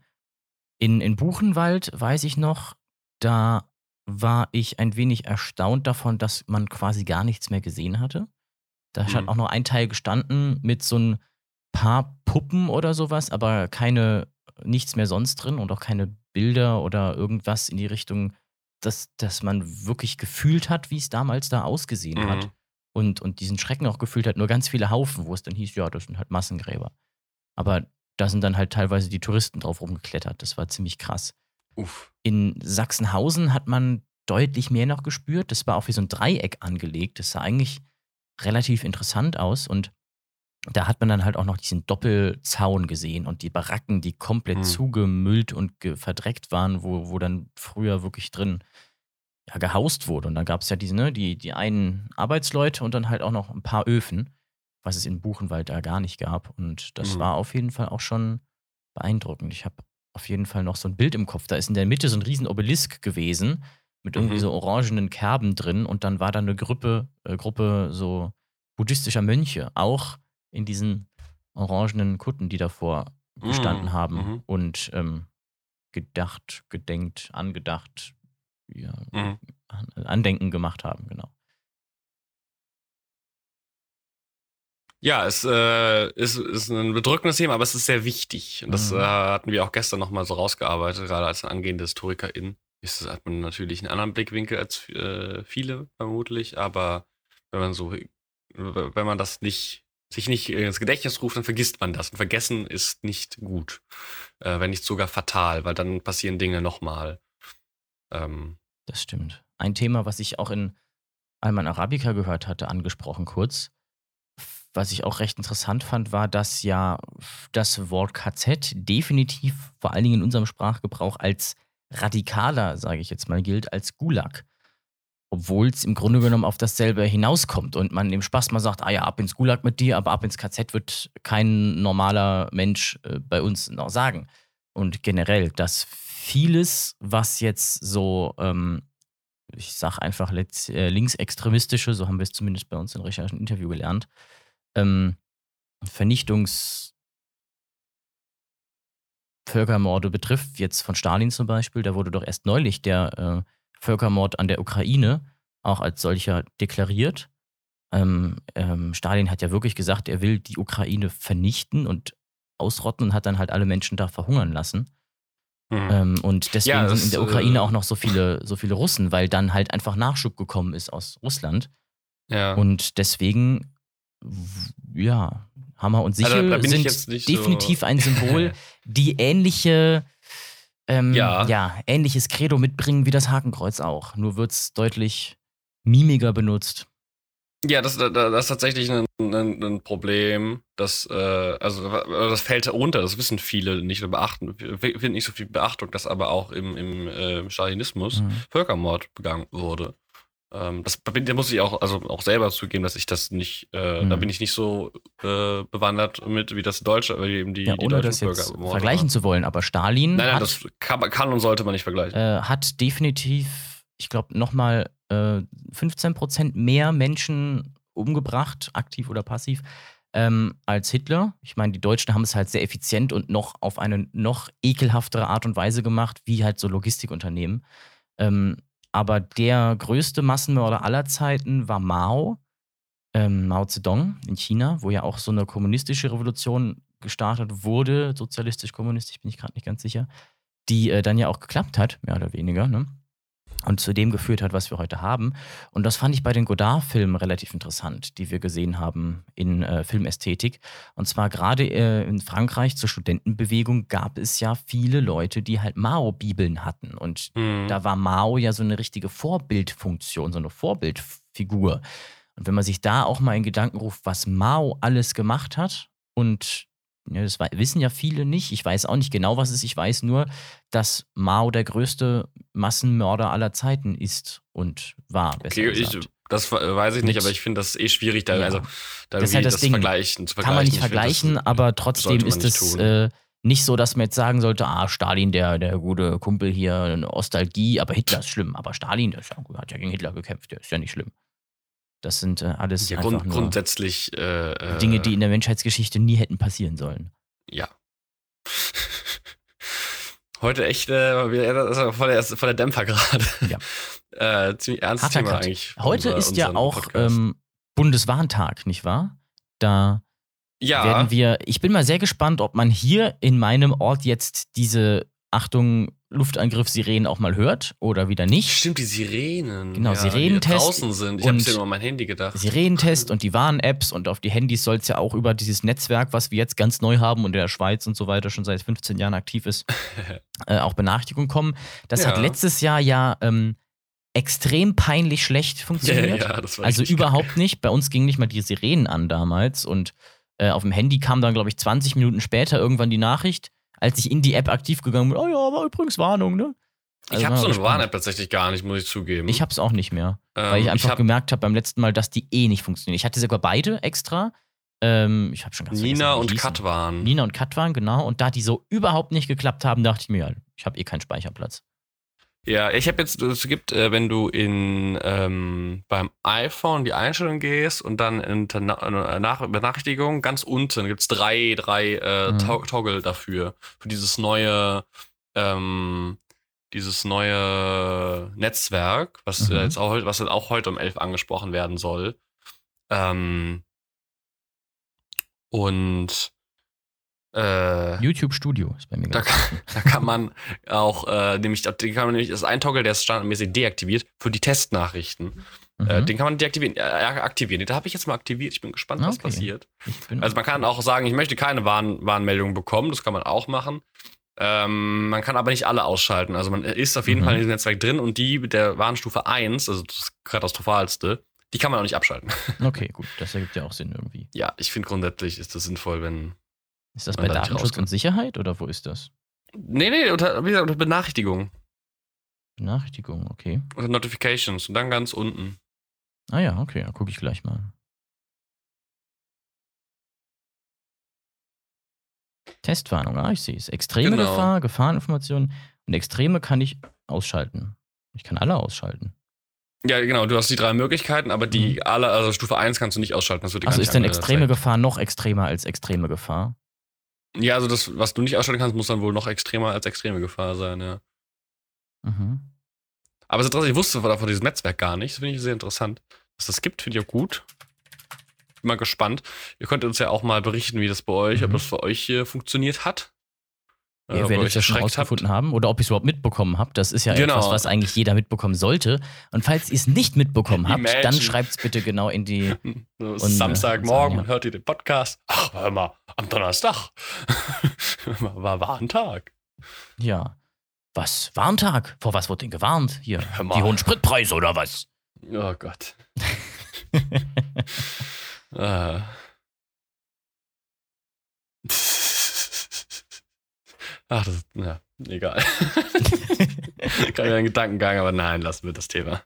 in, in Buchenwald, weiß ich noch, da war ich ein wenig erstaunt davon, dass man quasi gar nichts mehr gesehen hatte. Da mhm. hat auch noch ein Teil gestanden mit so ein paar Puppen oder sowas, aber keine, nichts mehr sonst drin und auch keine Bilder oder irgendwas in die Richtung, dass, dass man wirklich gefühlt hat, wie es damals da ausgesehen mhm. hat und, und diesen Schrecken auch gefühlt hat, nur ganz viele Haufen, wo es dann hieß, ja, das sind halt Massengräber. Aber da sind dann halt teilweise die Touristen drauf rumgeklettert. Das war ziemlich krass. Uff. In Sachsenhausen hat man deutlich mehr noch gespürt. Das war auch wie so ein Dreieck angelegt. Das sah eigentlich relativ interessant aus und da hat man dann halt auch noch diesen Doppelzaun gesehen und die Baracken, die komplett hm. zugemüllt und verdreckt waren, wo, wo dann früher wirklich drin ja, gehaust wurde. Und dann gab es ja diese, ne, die, die einen Arbeitsleute und dann halt auch noch ein paar Öfen, was es in Buchenwald da gar nicht gab. Und das mhm. war auf jeden Fall auch schon beeindruckend. Ich habe auf jeden Fall noch so ein Bild im Kopf. Da ist in der Mitte so ein riesen Obelisk gewesen mit irgendwie mhm. so orangenen Kerben drin und dann war da eine Gruppe, äh, Gruppe so buddhistischer Mönche, auch in diesen orangenen Kutten, die davor gestanden mhm. haben mhm. und ähm, gedacht, gedenkt, angedacht, ja, mhm. Andenken gemacht haben, genau. Ja, es äh, ist, ist ein bedrückendes Thema, aber es ist sehr wichtig. Und das mhm. äh, hatten wir auch gestern nochmal so rausgearbeitet, gerade als angehende Historikerin. Ist, hat man natürlich einen anderen Blickwinkel als äh, viele vermutlich, aber wenn man so, wenn man das nicht sich nicht ins Gedächtnis ruft, dann vergisst man das. Und vergessen ist nicht gut. Äh, wenn nicht sogar fatal, weil dann passieren Dinge nochmal. Ähm, das stimmt. Ein Thema, was ich auch in Alman Arabica gehört hatte, angesprochen kurz. Was ich auch recht interessant fand, war, dass ja das Wort KZ definitiv, vor allen Dingen in unserem Sprachgebrauch, als radikaler, sage ich jetzt mal, gilt als Gulag. Obwohl es im Grunde genommen auf dasselbe hinauskommt und man im Spaß mal sagt, ah ja, ab ins Gulag mit dir, aber ab ins KZ wird kein normaler Mensch äh, bei uns noch sagen. Und generell, dass vieles, was jetzt so, ähm, ich sag einfach äh, linksextremistische, so haben wir es zumindest bei uns in Recherchen Interview gelernt, ähm, Vernichtungs- Völkermorde betrifft, jetzt von Stalin zum Beispiel, da wurde doch erst neulich der äh, Völkermord an der Ukraine auch als solcher deklariert. Ähm, ähm, Stalin hat ja wirklich gesagt, er will die Ukraine vernichten und ausrotten und hat dann halt alle Menschen da verhungern lassen. Mhm. Ähm, und deswegen ja, sind in der Ukraine äh, auch noch so viele, so viele Russen, weil dann halt einfach Nachschub gekommen ist aus Russland. Ja. Und deswegen, ja, Hammer und Sichel also, sind definitiv so ein Symbol, die ähnliche, ähm, ja. ja. ähnliches Credo mitbringen wie das Hakenkreuz auch. Nur wird es deutlich mimiger benutzt. Ja, das, das, das ist tatsächlich ein, ein, ein Problem, das, äh, also das fällt runter, das wissen viele nicht oder beachten, finden nicht so viel Beachtung, dass aber auch im, im äh, Stalinismus mhm. Völkermord begangen wurde. Ähm, das da muss ich auch, also auch selber zugeben, dass ich das nicht, äh, mhm. da bin ich nicht so äh, bewandert mit wie das Deutsche, wie eben die, ja, die ohne das jetzt vergleichen zu wollen, aber Stalin. Nein, nein, hat, das kann, kann, und sollte man nicht vergleichen. Äh, hat definitiv, ich glaube, nochmal äh, 15 Prozent mehr Menschen umgebracht, aktiv oder passiv, ähm, als Hitler. Ich meine, die Deutschen haben es halt sehr effizient und noch auf eine noch ekelhaftere Art und Weise gemacht, wie halt so Logistikunternehmen. Ähm, aber der größte Massenmörder aller Zeiten war Mao, ähm, Mao Zedong in China, wo ja auch so eine kommunistische Revolution gestartet wurde, sozialistisch-kommunistisch, bin ich gerade nicht ganz sicher, die äh, dann ja auch geklappt hat, mehr oder weniger. Ne? Und zu dem geführt hat, was wir heute haben. Und das fand ich bei den Godard-Filmen relativ interessant, die wir gesehen haben in äh, Filmästhetik. Und zwar gerade äh, in Frankreich zur Studentenbewegung gab es ja viele Leute, die halt Mao-Bibeln hatten. Und mhm. da war Mao ja so eine richtige Vorbildfunktion, so eine Vorbildfigur. Und wenn man sich da auch mal in Gedanken ruft, was Mao alles gemacht hat und das wissen ja viele nicht. Ich weiß auch nicht genau, was es ist. Ich weiß nur, dass Mao der größte Massenmörder aller Zeiten ist und war. Okay, ich, das weiß ich nicht, aber ich finde das eh schwierig, da, ja. also, da das, halt das, das Ding. Vergleichen, zu vergleichen. Kann man nicht vergleichen, das, aber trotzdem ist es äh, nicht so, dass man jetzt sagen sollte, ah, Stalin, der, der gute Kumpel hier, Nostalgie, aber Hitler ist schlimm. Aber Stalin, der ja, hat ja gegen Hitler gekämpft, der ist ja nicht schlimm. Das sind äh, alles ja, grund, grundsätzlich äh, äh, Dinge, die in der Menschheitsgeschichte nie hätten passieren sollen. Ja. Heute echt äh, das ist voll, der, voll der Dämpfer gerade. Ja. äh, ziemlich ernstes Thema Cut. eigentlich. Heute unser, ist ja auch ähm, Bundeswarntag, nicht wahr? Da ja. werden wir. Ich bin mal sehr gespannt, ob man hier in meinem Ort jetzt diese Achtung, Luftangriff-Sirenen auch mal hört oder wieder nicht. Stimmt, die Sirenen. Genau, ja, Sirenentest. Die draußen sind. Ich habe ja nur an mein Handy gedacht. Sirenentest und die Warn-Apps und auf die Handys soll es ja auch über dieses Netzwerk, was wir jetzt ganz neu haben und in der Schweiz und so weiter schon seit 15 Jahren aktiv ist, äh, auch Benachrichtigungen kommen. Das ja. hat letztes Jahr ja ähm, extrem peinlich schlecht funktioniert. Ja, das war also überhaupt geil. nicht. Bei uns gingen nicht mal die Sirenen an damals und äh, auf dem Handy kam dann, glaube ich, 20 Minuten später irgendwann die Nachricht als ich in die App aktiv gegangen bin, oh ja, war übrigens Warnung, ne? Also ich habe so eine Warn-App tatsächlich gar nicht, muss ich zugeben. Ich habe es auch nicht mehr, ähm, weil ich einfach ich hab gemerkt habe beim letzten Mal, dass die eh nicht funktionieren. Ich hatte sogar beide extra. Ähm, ich habe schon ganz Nina und Katwan. Nina und Katwan, genau. Und da die so überhaupt nicht geklappt haben, dachte ich mir, ja, ich habe eh keinen Speicherplatz. Ja, ich habe jetzt, es gibt, äh, wenn du in ähm, beim iPhone die Einstellung gehst und dann in äh, Nach Benachrichtigung ganz unten gibt's drei, drei äh, mhm. Toggle dafür. Für dieses neue, ähm, dieses neue Netzwerk, was mhm. jetzt auch, was auch heute um elf angesprochen werden soll. Ähm, und äh, YouTube Studio ist bei mir. Da kann, da kann man auch, äh, nämlich, da kann man nämlich, das ist ein Toggle, der ist standardmäßig deaktiviert für die Testnachrichten. Äh, Mhm. den kann man deaktivieren, äh, aktivieren. Da habe ich jetzt mal aktiviert. Ich bin gespannt, was Okay. passiert. Ich bin Also man kann auch sagen, ich möchte keine Warn Warnmeldung bekommen. Das kann man auch machen. Ähm, man kann aber nicht alle ausschalten. Also man ist auf jeden Mhm. Fall in diesem Netzwerk drin und die mit der Warnstufe 1, also das katastrophalste, die kann man auch nicht abschalten. okay, gut, das ergibt ja auch Sinn irgendwie. Ja, ich finde grundsätzlich ist das sinnvoll, wenn. Ist das bei Datenschutz und Sicherheit oder wo ist das? Nee, nee, unter, wie gesagt, unter Benachrichtigungen. Benachrichtigung, okay. Unter Notifications und dann ganz unten. Ah ja, okay, dann gucke ich gleich mal. Testwarnung, ah, ich sehe es. Extreme Genau. Gefahr, Gefahreninformationen und Extreme kann ich ausschalten. Ich kann alle ausschalten. Ja, genau, du hast die drei Möglichkeiten, aber die alle, also Stufe 1 kannst du nicht ausschalten. Das wird Also ist denn extreme Gefahr noch extremer als extreme Gefahr? Ja, also das, was du nicht ausschalten kannst, muss dann wohl noch extremer als extreme Gefahr sein, ja. Mhm. Aber es ist interessant, ich wusste von von diesem Netzwerk gar nicht. Das finde ich sehr interessant. Dass das gibt, finde ich auch gut. Bin mal gespannt. Ihr könnt uns ja auch mal berichten, wie das bei euch, ob Mhm. das für euch hier funktioniert hat. Äh, Ihr ihr werdet ja schon rausgefunden haben oder ob ihr es überhaupt mitbekommen habt. Das ist ja Genau. etwas, was eigentlich jeder mitbekommen sollte. Und falls ihr es nicht mitbekommen habt, Imagine. dann schreibt es bitte genau in die. So, äh, Samstagmorgen, ja. hört ihr den Podcast. Ach, hör mal, am Donnerstag. war, war ein Tag. Ja. Was? Warntag? Vor was wird denn gewarnt? Hier. Die hohen Spritpreise oder was? Oh Gott. Ah. Ach, das ist, ja, egal. Kann ja ein Gedankengang, aber nein, lassen wir das Thema.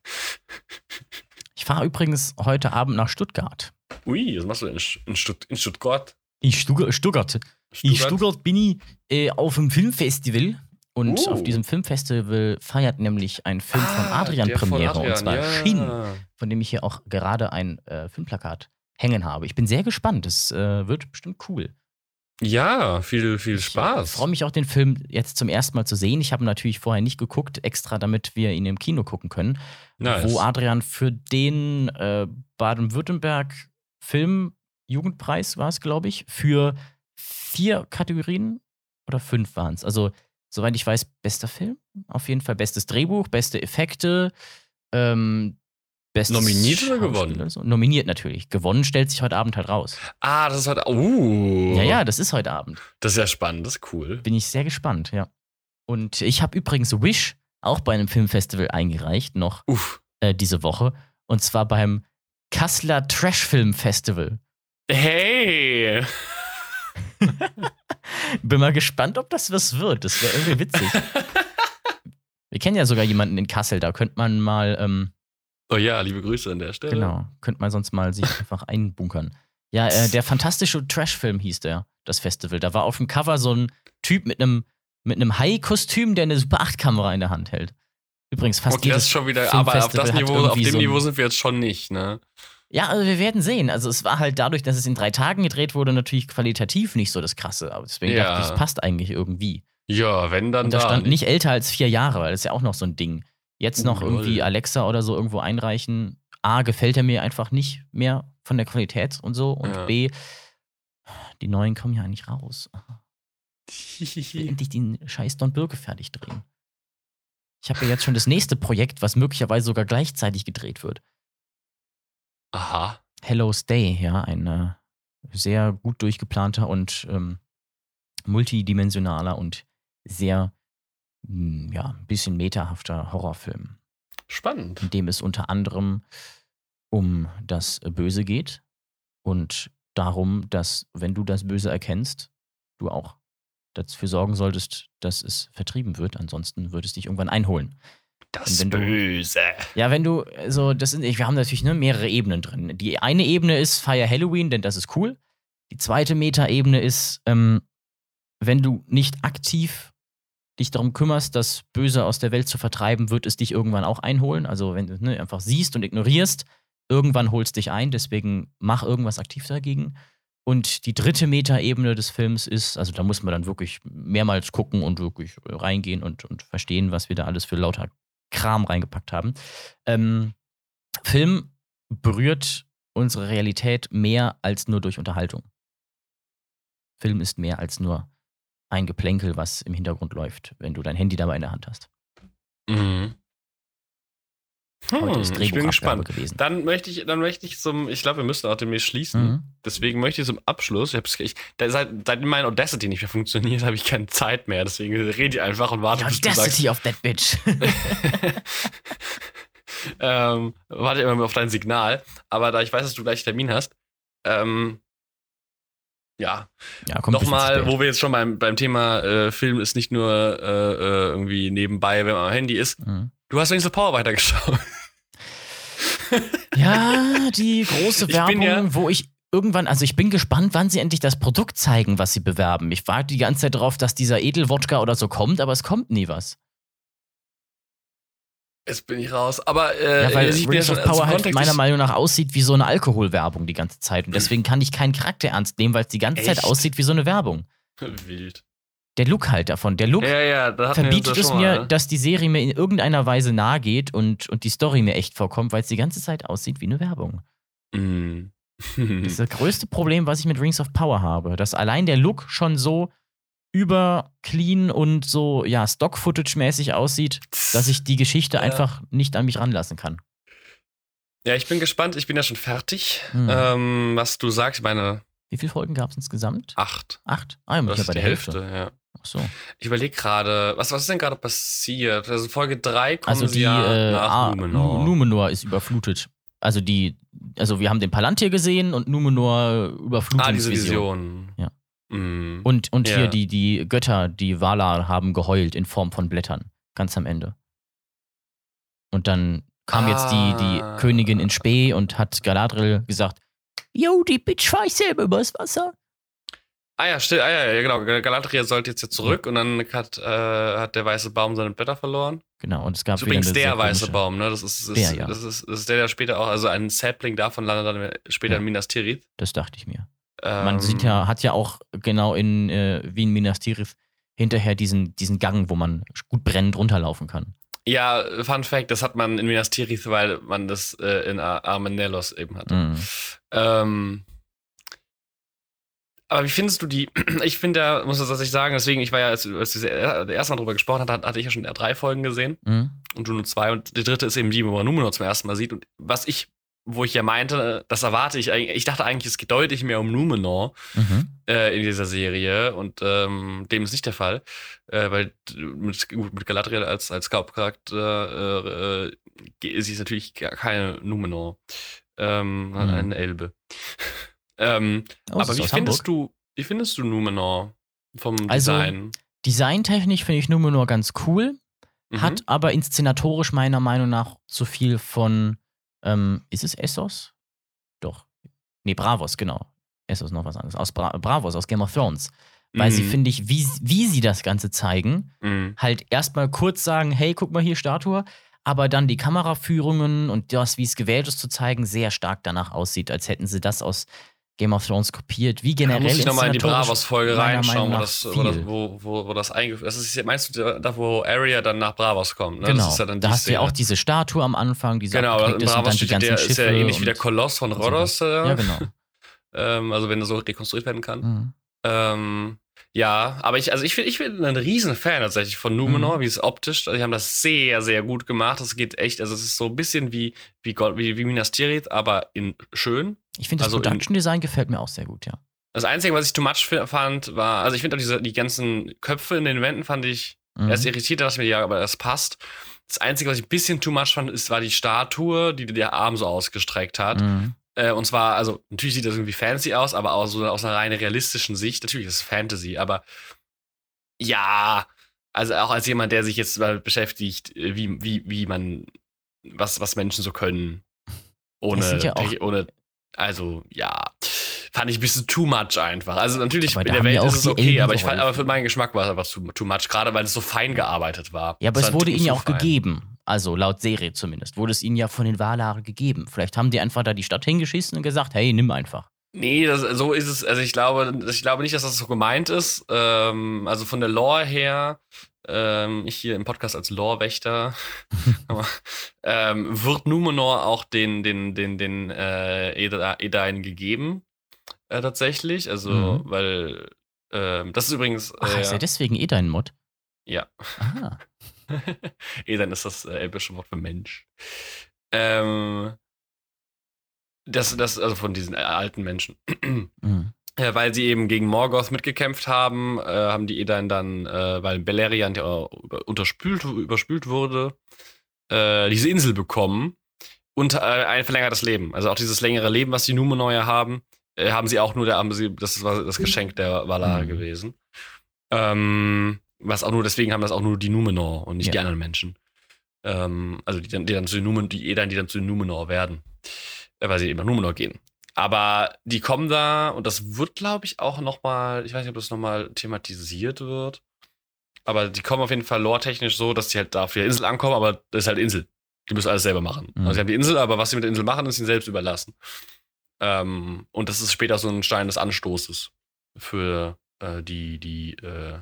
Ich fahre übrigens heute Abend nach Stuttgart. Ui, was machst du denn in, Sch- in, Stutt in Stuttgart? Ich Stuttgart. Stuttgart. In Stuttgart bin ich äh, auf dem Filmfestival. Und Oh. auf diesem Filmfestival feiert nämlich ein Film von Ah, Adrian der von Premiere. Adrian, und zwar ja. Shin, von dem ich hier auch gerade ein äh, Filmplakat hängen habe. Ich bin sehr gespannt. Es äh, wird bestimmt cool. Ja, viel, viel Ich Spaß. freue mich auch, den Film jetzt zum ersten Mal zu sehen. Ich habe ihn natürlich vorher nicht geguckt, extra damit wir ihn im Kino gucken können. Nice. Wo Adrian für den äh, Baden-Württemberg Film-Jugendpreis war es, glaube ich, für vier Kategorien oder fünf waren es. Also, soweit ich weiß, bester Film. Auf jeden Fall bestes Drehbuch, beste Effekte, ähm, bestes Nominiert oder gewonnen? so. Nominiert natürlich. Gewonnen stellt sich heute Abend halt raus. Ah, das ist halt. Uh. Ja, ja, das ist heute Abend. Das ist ja spannend, das ist cool. Bin ich sehr gespannt, ja. Und ich habe übrigens Wish auch bei einem Filmfestival eingereicht, noch Uff. äh, diese Woche. Und zwar beim Kasseler Trash Film Festival. Hey! Bin mal gespannt, ob das was wird. Das wäre irgendwie witzig. Wir kennen ja sogar jemanden in Kassel, da könnte man mal, ähm, Oh ja, liebe Grüße an der Stelle. genau, könnte man sonst mal sich einfach einbunkern. Ja, äh, der fantastische Trash-Film hieß der, das Festival. Da war auf dem Cover so ein Typ mit einem mit einem Hai-Kostüm, der eine Super 8-Kamera in der Hand hält. Übrigens fast Okay, das jedes ist schon wieder, aber auf das Niveau, auf dem so Niveau sind wir jetzt schon nicht, ne? Ja, also wir werden sehen. Also es war halt dadurch, dass es in drei Tagen gedreht wurde, natürlich qualitativ nicht so das Krasse. Aber deswegen Ja. dachte ich, das passt eigentlich irgendwie. Ja, wenn dann Und da. stand nicht älter als vier Jahre, weil das ist ja auch noch so ein Ding. Jetzt noch irgendwie. Alexa oder so irgendwo einreichen. A, gefällt er mir einfach nicht mehr von der Qualität und so. Und Ja. B, die neuen kommen ja eigentlich raus. Ich will endlich den scheiß Don Birke fertig drehen. Ich habe ja jetzt schon das nächste Projekt, was möglicherweise sogar gleichzeitig gedreht wird. Aha. Hello Stay, ja, ein äh, sehr gut durchgeplanter und ähm, multidimensionaler und sehr, ja, ein bisschen metahafter Horrorfilm, Spannend. in dem es unter anderem um das Böse geht und darum, dass, wenn du das Böse erkennst, du auch dafür sorgen solltest, dass es vertrieben wird. Ansonsten würde es dich irgendwann einholen. Das du- Böse. Ja, wenn du, so, das sind, wir haben natürlich ne, mehrere Ebenen drin. Die eine Ebene ist Fire Halloween, denn das ist cool. Die zweite Meta-Ebene ist, ähm, wenn du nicht aktiv dich darum kümmerst, das Böse aus der Welt zu vertreiben, wird es dich irgendwann auch einholen. Also wenn du ne, einfach siehst und ignorierst, irgendwann holst dich ein. Deswegen mach irgendwas aktiv dagegen. Und die dritte Meta-Ebene des Films ist, also da muss man dann wirklich mehrmals gucken und wirklich reingehen und, und verstehen, was wir da alles für lauter Kram reingepackt haben. Ähm, Film berührt unsere Realität mehr als nur durch Unterhaltung. Film ist mehr als nur ein Geplänkel, was im Hintergrund läuft, wenn du dein Handy dabei in der Hand hast. Mhm. Heute ist Hm, ich bin gespannt. gewesen. Dann möchte ich, dann möchte ich zum, ich glaube, wir müssen auch demnächst schließen. Mhm. Deswegen möchte ich zum Abschluss, ich ich, da, seit, seit mein Audacity nicht mehr funktioniert, habe ich keine Zeit mehr. Deswegen rede ich einfach und warte, Ja, bis du sagst. Audacity of that bitch. ähm, warte immer auf dein Signal. Aber da ich weiß, dass du gleich Termin hast, ähm, ja, ja, nochmal, wo wir jetzt schon beim, beim Thema äh, Film ist nicht nur äh, äh, irgendwie nebenbei, wenn man am Handy ist. Mhm. Du hast wenigstens Power weitergeschaut. Ja, die große Werbung, ja- wo ich irgendwann, also ich bin gespannt, wann sie endlich das Produkt zeigen, was sie bewerben. Ich warte die ganze Zeit darauf, dass dieser Edelwodka oder so kommt, aber es kommt nie was. Jetzt bin ich raus. Aber äh, Ja, weil Rings of schon- also Power halt meiner Meinung nach aussieht wie so eine Alkoholwerbung die ganze Zeit. Und deswegen kann ich keinen Charakter ernst nehmen, weil es die ganze Zeit Echt? aussieht wie so eine Werbung. Wild. Der Look halt davon. Der Look Ja, ja, da verbietet es mir, mal, ne? dass die Serie mir in irgendeiner Weise nahe geht und, und die Story mir echt vorkommt, weil es die ganze Zeit aussieht wie eine Werbung. Mm. Das ist das größte Problem, was ich mit Rings of Power habe. Dass allein der Look schon so über clean und so, ja, Stock-Footage-mäßig aussieht, dass ich die Geschichte Ja. einfach nicht an mich ranlassen kann. Ja, ich bin gespannt. Ich bin ja schon fertig. Hm. Ähm, was du sagst, meine Wie viele Folgen gab es insgesamt? acht. Acht? Ah, ja, Das ja ist bei der Hälfte. Hälfte, ja. Ach so. Ich überlege gerade, was, was ist denn gerade passiert? Also Folge 3 kommen Also die ja äh, nach ah, Numenor. Nu- Numenor ist überflutet. Also die, also wir haben den Palantir gesehen und Numenor ah, diese. Vision. Ja. Mm. Und, und Ja. hier die, die Götter, die Valar haben geheult in Form von Blättern. Ganz am Ende. Und dann kam jetzt die, die Ah. Königin in Spee und hat Galadriel gesagt, Yo, die Bitch fahr ich selber übers Wasser. Ah ja, still, ah, ja, ja, genau. Galadriel sollte jetzt ja zurück und dann hat, äh, hat der weiße Baum seine Blätter verloren. Genau, und es gab Das ist übrigens der weiße Baum, ne? Das ist, das, Der, ja. das, ist, das ist der, der später auch, also ein Sapling davon landet dann später Ja. in Minas Tirith. Das dachte ich mir. Ähm, Man sieht ja, hat ja auch genau in äh, Wien Minas Tirith hinterher diesen, diesen Gang, wo man gut brennend runterlaufen kann. Ja, Fun Fact, das hat man in Minas Tirith, weil man das äh, in Ar Armenelos eben hatte. Mhm. Ähm, aber wie findest du die? Ich finde, da muss ich tatsächlich sagen, deswegen, ich war ja, als, als wir das erste Mal drüber gesprochen hat, hatte ich ja schon drei Folgen gesehen Mhm. und du nur zwei und die dritte ist eben die, wo man Numenor zum ersten Mal sieht und was ich, wo ich ja meinte, das erwarte ich eigentlich, ich dachte eigentlich, es geht deutlich mehr um Numenor Mhm. äh, in dieser Serie und ähm, dem ist nicht der Fall, äh, weil mit, mit Galadriel als, als Hauptcharakter äh, äh, sie ist natürlich keine Numenor, ähm, Mhm. eine Elbe. ähm, Oh, aber wie findest Hamburg. du, wie findest du Numenor vom Also, Design? Designtechnisch finde ich Numenor ganz cool, Mhm. hat aber inszenatorisch meiner Meinung nach zu viel von, ähm, ist es Essos? Doch. Nee, Bravos, genau. Essos noch was anderes. Aus Bra Bravos, aus Game of Thrones. Weil sie, Mhm. finde ich, wie, wie sie das Ganze zeigen, Mhm. halt erstmal kurz sagen, hey, guck mal hier, Statue, aber dann die Kameraführungen und das, wie es gewählt ist, zu zeigen, sehr stark danach aussieht, als hätten sie das aus Game of Thrones kopiert. Wie Da generell muss ich nochmal in die Bravos-Folge reinschauen, wo das, wo, das, wo, wo, wo das eingeführt Das ist, meinst du da, wo Arya dann nach Bravos kommt? Ne? Genau, ja da hast du ja auch diese Statue am Anfang, die so Genau, in ist Bravos steht der, Schiffe. ist ja ähnlich wie der Koloss von Rhodos, äh, Ja, genau. ähm, also wenn er so rekonstruiert werden kann. Mhm. Ähm, ja, aber ich, also ich bin, ich bin ein riesen Fan tatsächlich von Numenor, Mhm. wie es optisch, also die haben das sehr, sehr gut gemacht. Das geht echt, also es ist so ein bisschen wie, wie, Gott, wie, wie Minas Tirith, aber in schön. Ich finde, das Also Production Design gefällt mir auch sehr gut, ja. Das Einzige, was ich too much fand, war, also ich finde auch diese, die ganzen Köpfe in den Wänden fand ich Mhm. erst irritiert, da dachte ich mir, ja, aber das passt. Das Einzige, was ich ein bisschen too much fand, ist, war die Statue, die der Arm so ausgestreckt hat. Mhm. Äh, und zwar, also natürlich sieht das irgendwie fancy aus, aber auch so aus einer rein realistischen Sicht. Natürlich ist es Fantasy, aber ja, also auch als jemand, der sich jetzt damit beschäftigt, äh, wie, wie, wie man, was, was Menschen so können. Ohne, ja auch- ohne, also ja, fand ich ein bisschen too much einfach. Also natürlich Aber in der Welt ist es okay, Elben aber ich fand, aber für meinen Geschmack war es einfach too, too much, gerade weil es so fein gearbeitet war. Ja, aber es war wurde ihnen ja auch fein. gegeben. Also laut Serie zumindest. Wurde es ihnen ja von den Valaren gegeben. Vielleicht haben die einfach da die Stadt hingeschissen und gesagt, hey, nimm einfach. Nee, das, so ist es. Also ich glaube, ich glaube nicht, dass das so gemeint ist. Ähm, also von der Lore her, ähm, ich hier im Podcast als Lore-Wächter, aber, ähm, wird Numenor auch den, den, den, den äh, Eda- Edain gegeben. Äh, tatsächlich. Also, Mhm. weil ähm, das ist übrigens. Ach, äh, ist ja deswegen eh dein Mod? ja. Aha. Edain ist das äh, elbische Wort für Mensch. Ähm, das, das, also von diesen alten Menschen. Mhm. Ja, weil sie eben gegen Morgoth mitgekämpft haben, äh, haben die Edain dann, äh, weil Beleriand ja unterspült, überspült wurde, äh, diese Insel bekommen und äh, ein verlängertes Leben. Also auch dieses längere Leben, was die Numenor ja haben, äh, haben sie auch nur, der, haben sie, das war das Geschenk der Valar Mhm. gewesen. Ähm, was auch nur, deswegen haben das auch nur die Numenor und nicht Ja. die anderen Menschen. Ähm, also die die dann zu den Numenor, die Edain, die dann zu den Numenor werden. Äh, weil sie eben nach Numenor gehen. Aber die kommen da und das wird, glaube ich, auch nochmal, ich weiß nicht, ob das nochmal thematisiert wird. Aber die kommen auf jeden Fall lore-technisch so, dass die halt da auf der Insel ankommen, aber das ist halt Insel. Die müssen alles selber machen. Mhm. Also sie haben die Insel, aber was sie mit der Insel machen, ist ihnen selbst überlassen. Ähm, und das ist später so ein Stein des Anstoßes für äh, die, die äh,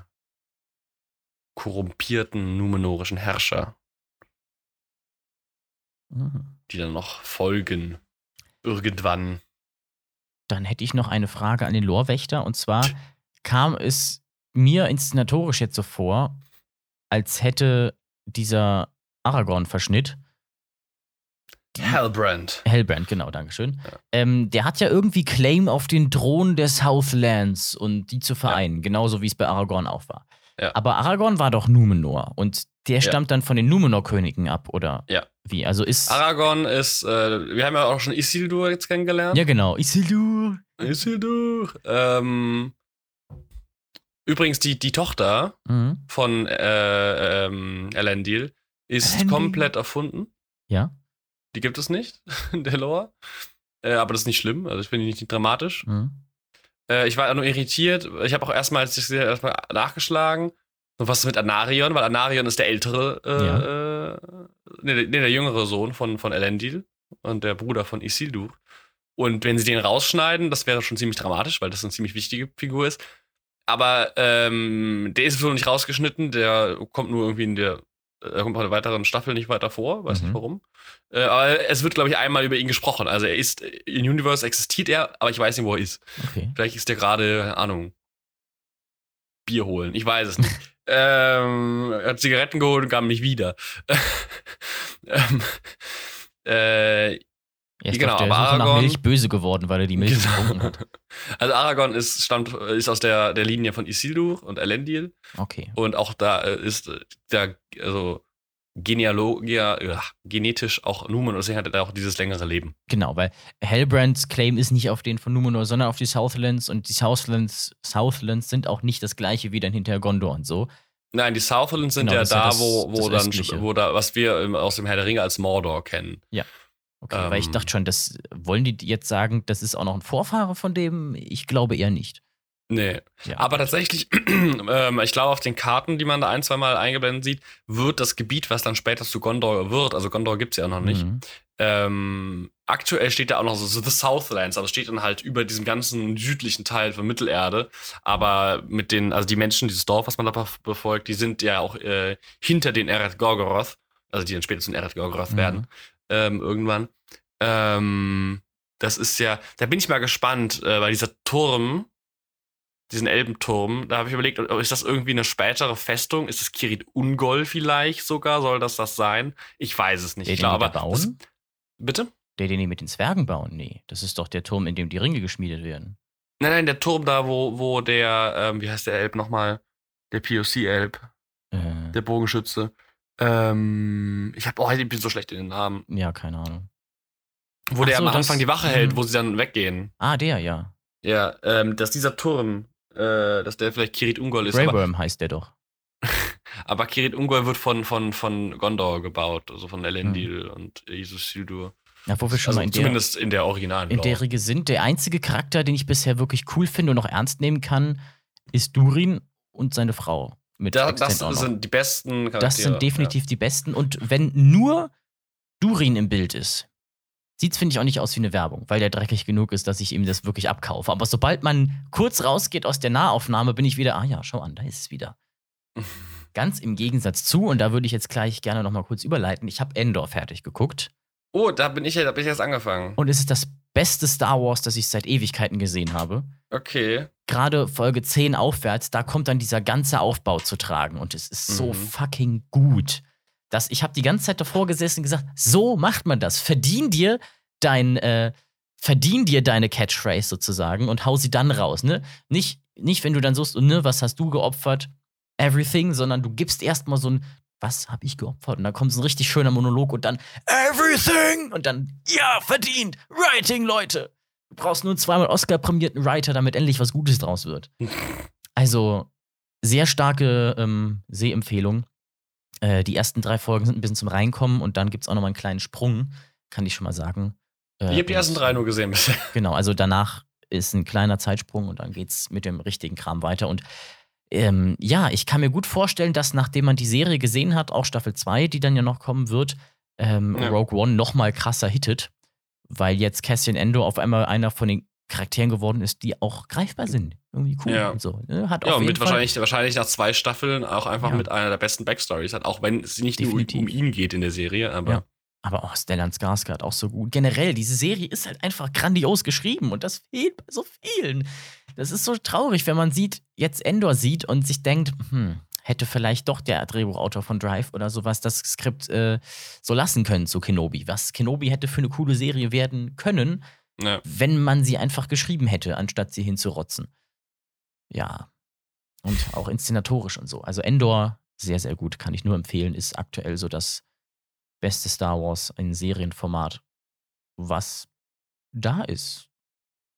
korrumpierten numenorischen Herrscher, Mhm. die dann noch folgen. Irgendwann. Dann hätte ich noch eine Frage an den Lorwächter und zwar kam es mir inszenatorisch jetzt so vor, als hätte dieser Aragorn-Verschnitt Hellbrand. Hellbrand, genau, Dankeschön. Ja. Ähm, der hat ja irgendwie Claim auf den Thron der Southlands und die zu vereinen, genauso wie es bei Aragorn auch war. Ja. Aber Aragorn war doch Numenor und der Ja. stammt dann von den Numenor-Königen ab, oder? Ja. Wie? Also ist. Aragorn ist, äh, wir haben ja auch schon Isildur jetzt kennengelernt. ja, genau. Isildur. Isildur. Ähm, übrigens, die, die Tochter Mhm. von äh, ähm, Elendil ist Elendil? komplett erfunden. Ja. Die gibt es nicht, in der Lore. Äh, aber das ist nicht schlimm, also ich finde die nicht dramatisch. Mhm. Äh, ich war nur irritiert. Ich habe auch erstmal, als ich erstmal nachgeschlagen, so was ist mit Anarion, weil Anarion ist der ältere, äh, äh, nee, der- nee, der jüngere Sohn von, von Elendil und der Bruder von Isildur. Und wenn sie den rausschneiden, das wäre schon ziemlich dramatisch, weil das eine ziemlich wichtige Figur ist. Aber ähm, der ist so nicht rausgeschnitten, der kommt nur irgendwie in der, er kommt bei der weiteren Staffel nicht weiter vor, weiß Mhm. nicht warum. Äh, aber es wird, glaube ich, einmal über ihn gesprochen. Also er ist, in Universe existiert er, aber ich weiß nicht, wo er ist. Okay. Vielleicht ist der gerade, keine Ahnung, Bier holen. Ich weiß es nicht. ähm, er hat Zigaretten geholt und kam nicht wieder. ähm, äh, Er ist Genau, auf der aber Suche nach Aragorn- Milch böse geworden, weil er die Milch getrunken hat. Also Aragorn ist, stammt, ist aus der, der Linie von Isildur und Elendil Okay. und auch da äh, ist äh, der, also Genealogia, ja, genetisch auch Numen und deswegen hat er auch dieses längere Leben. Genau, weil Hellbrands Claim ist nicht auf den von Numenor, sondern auf die Southlands und die Southlands, Southlands sind auch nicht das gleiche wie dann hinter Gondor und so. Nein, die Southlands sind Genau, ja ist ja da, das- wo, wo das dann, Östliche. wo da, was wir im- aus dem Herr der Ringe als Mordor kennen. Okay, weil ich Ähm. dachte schon, das wollen die jetzt sagen, das ist auch noch ein Vorfahre von dem? Ich glaube eher nicht. Nee. Ja, Aber tatsächlich, ähm, ich glaube, auf den Karten, die man da ein, zwei Mal eingeblendet sieht, wird das Gebiet, was dann später zu Gondor wird, also Gondor gibt's ja noch nicht, Mhm. ähm, aktuell steht da auch noch so, so The Southlands, aber steht dann halt über diesem ganzen südlichen Teil von Mittelerde. Aber mit den, also die Menschen, dieses Dorf, was man da bef- befolgt, die sind ja auch äh, hinter den Eret Gorgoroth, also die dann später zu den Eret Gorgoroth Mhm. werden, ähm, irgendwann. Ähm, das ist ja, da bin ich mal gespannt, äh, weil dieser Turm, diesen Elbenturm, da habe ich überlegt, ist das irgendwie eine spätere Festung? Ist es Kirit Ungol vielleicht sogar? Soll das das sein? Ich weiß es nicht. Der, ich den aber das, bauen? bitte? Der, den die mit den Zwergen bauen? Nee, das ist doch der Turm, in dem die Ringe geschmiedet werden. Nein, nein, der Turm da, wo, wo der, ähm, wie heißt der Elb nochmal? Der POC-Elb, Äh, der Bogenschütze. Ähm, ich hab, oh, ich bin so schlecht in den Namen. ja, keine Ahnung. Wo Ach der so, am das- Anfang die Wache hält, mhm. wo sie dann weggehen. Ah, der, ja. Ja, ähm, dass dieser Turm, äh, dass der vielleicht Kirit Ungol ist. Aber, Greyworm heißt der doch. aber Kirit Ungol wird von, von, von Gondor gebaut, also von Elendil Hm. und Jesus Sildur. Ja, wo wir schon Also mal in der, zumindest in der originalen in der. Riege sind. Der einzige Charakter, den ich bisher wirklich cool finde und noch ernst nehmen kann, ist Durin und seine Frau. Mit Da, das sind die besten Charaktere. Das sind definitiv die besten. Und wenn nur Durin im Bild ist, sieht es, finde ich, auch nicht aus wie eine Werbung, weil der dreckig genug ist, dass ich ihm das wirklich abkaufe. Aber sobald man kurz rausgeht aus der Nahaufnahme, bin ich wieder, ah ja, schau an, da ist es wieder. Ganz im Gegensatz zu, und da würde ich jetzt gleich gerne noch mal kurz überleiten, ich habe Endor fertig geguckt. Oh, da bin ich, ja- da bin ich jetzt angefangen. Und es ist das beste Star Wars, das ich seit Ewigkeiten gesehen habe. Okay. Gerade Folge 10 aufwärts, da kommt dann dieser ganze Aufbau zu tragen. Und es ist so Mhm. fucking gut. Das, ich habe die ganze Zeit davor gesessen und gesagt, so macht man das. Verdien dir dein, äh, verdien dir deine Catchphrase sozusagen und hau sie dann raus. Ne? Nicht, nicht, wenn du dann suchst, ne, was hast du geopfert? Everything, sondern du gibst erstmal so ein, was habe ich geopfert? Und dann kommt so ein richtig schöner Monolog und dann Everything! Und dann, ja, verdient! Writing, Leute! Du brauchst nur einen zweimal Oscar-prämierten Writer, damit endlich was Gutes draus wird. Also, sehr starke ähm, Sehempfehlung. Äh, die ersten drei Folgen sind ein bisschen zum Reinkommen und dann gibt es auch nochmal einen kleinen Sprung, kann ich schon mal sagen. Äh, ich habe die ersten drei nur gesehen bisher. Genau, also danach ist ein kleiner Zeitsprung und dann geht es mit dem richtigen Kram weiter. Und ähm, ja, ich kann mir gut vorstellen, dass nachdem man die Serie gesehen hat, auch Staffel 2, die dann ja noch kommen wird, ähm, ja. Rogue One noch mal krasser hittet, weil jetzt Cassian Endo auf einmal einer von den Charakteren geworden ist, die auch greifbar sind. Irgendwie cool ja. und so. Ne? Hat ja, und mit wahrscheinlich, wahrscheinlich nach zwei Staffeln auch einfach ja. mit einer der besten Backstories hat, auch wenn es nicht Definitiv. nur um ihn geht in der Serie, aber. Ja. Aber auch Stellan Skarsgård auch so gut. Generell, diese Serie ist halt einfach grandios geschrieben und das fehlt bei so vielen. Das ist so traurig, wenn man sieht, jetzt Endor sieht und sich denkt, hm, hätte vielleicht doch der Drehbuchautor von Drive oder sowas das Skript äh, so lassen können zu Kenobi. Was Kenobi hätte für eine coole Serie werden können, ja. wenn man sie einfach geschrieben hätte, anstatt sie hinzurotzen. Ja. Und auch inszenatorisch und so. Also Endor, sehr, sehr gut, kann ich nur empfehlen, ist aktuell so das beste Star Wars in Serienformat, was da ist.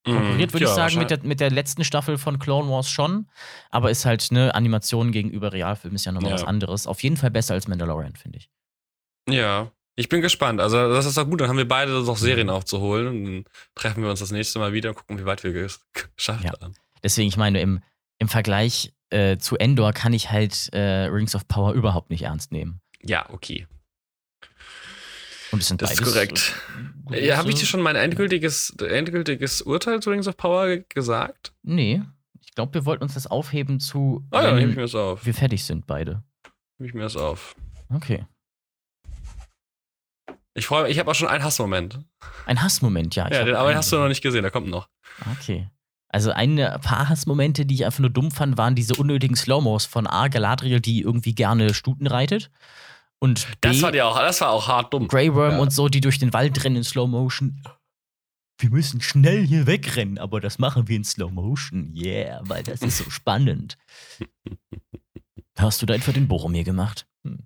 Konkurriert, würde ja, ich sagen, mit der, mit der letzten Staffel von Clone Wars schon. Aber ist halt, ne, Animation gegenüber Realfilm ist ja nochmal ja. was anderes. Auf jeden Fall besser als Mandalorian, finde ich. Ja, ich bin gespannt. Also, das ist doch gut. Dann haben wir beide noch Serien mhm. aufzuholen. Und dann treffen wir uns das nächste Mal wieder und gucken, wie weit wir es geschafft ja. haben. Deswegen, ich meine, im, im Vergleich äh, zu Endor kann ich halt äh, Rings of Power überhaupt nicht ernst nehmen. Ja, okay. Und es sind das ist korrekt. Ja, Habe ich dir schon mein endgültiges, endgültiges Urteil zu Rings of Power gesagt? Nee. Ich glaube, wir wollten uns das aufheben zu. Ah ja, nehme ich mir das auf. Wir fertig sind beide. Nehme ich mir das auf. Okay. Ich freue mich, ich habe auch schon einen Hassmoment. Ein Hassmoment, ja. Ja, den, aber den hast du noch nicht gesehen, der kommt noch. Okay. Also ein paar Hassmomente, die ich einfach nur dumm fand, waren diese unnötigen Slow-Mos von A. Galadriel, die irgendwie gerne Stuten reitet. Und B, das war ja auch, das war auch hart dumm. Grey Worm ja. und so, die durch den Wald rennen in Slow Motion. Wir müssen schnell hier wegrennen, aber das machen wir in Slow Motion. Yeah, weil das ist so spannend. Hast du da etwa den Boromir gemacht? Hm.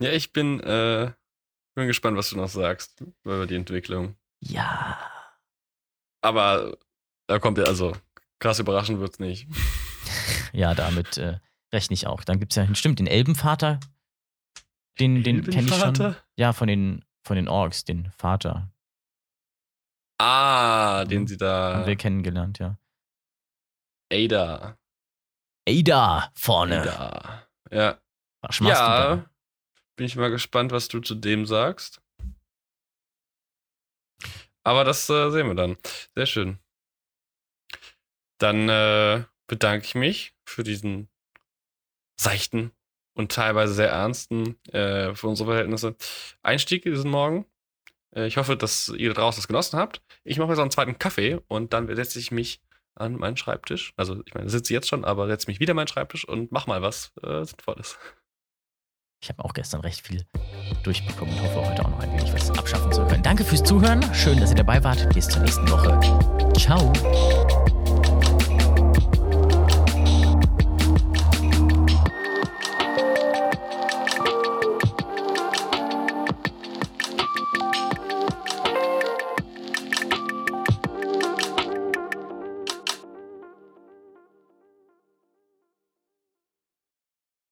Ja, ich bin, äh, bin gespannt, was du noch sagst über die Entwicklung. Ja. Aber da kommt ja, also krass überraschend wird's nicht. ja, damit äh, Rechne ich auch. Dann gibt es ja, stimmt, den Elbenvater. Den, den kenne ich schon. Ja, von den, von den Orks, den Vater. Ah, den sie da. Haben wir kennengelernt, ja. Ada. Ada vorne. Ada. Ja. Was machst ja, du da? Bin ich mal gespannt, was du zu dem sagst. Aber das äh, sehen wir dann. Sehr schön. Dann äh, bedanke ich mich für diesen seichten und teilweise sehr ernsten, äh, für unsere Verhältnisse, Einstieg diesen Morgen. Äh, ich hoffe, dass ihr draußen das genossen habt. Ich mache jetzt noch einen zweiten Kaffee und dann setze ich mich an meinen Schreibtisch. Also, ich meine, sitze jetzt schon, aber setze mich wieder an meinen Schreibtisch und mach mal was äh, Sinnvolles. Ich habe auch gestern recht viel durchbekommen und hoffe heute auch noch ein wenig was abschaffen zu können. Danke fürs Zuhören. Schön, dass ihr dabei wart. Bis zur nächsten Woche. Ciao.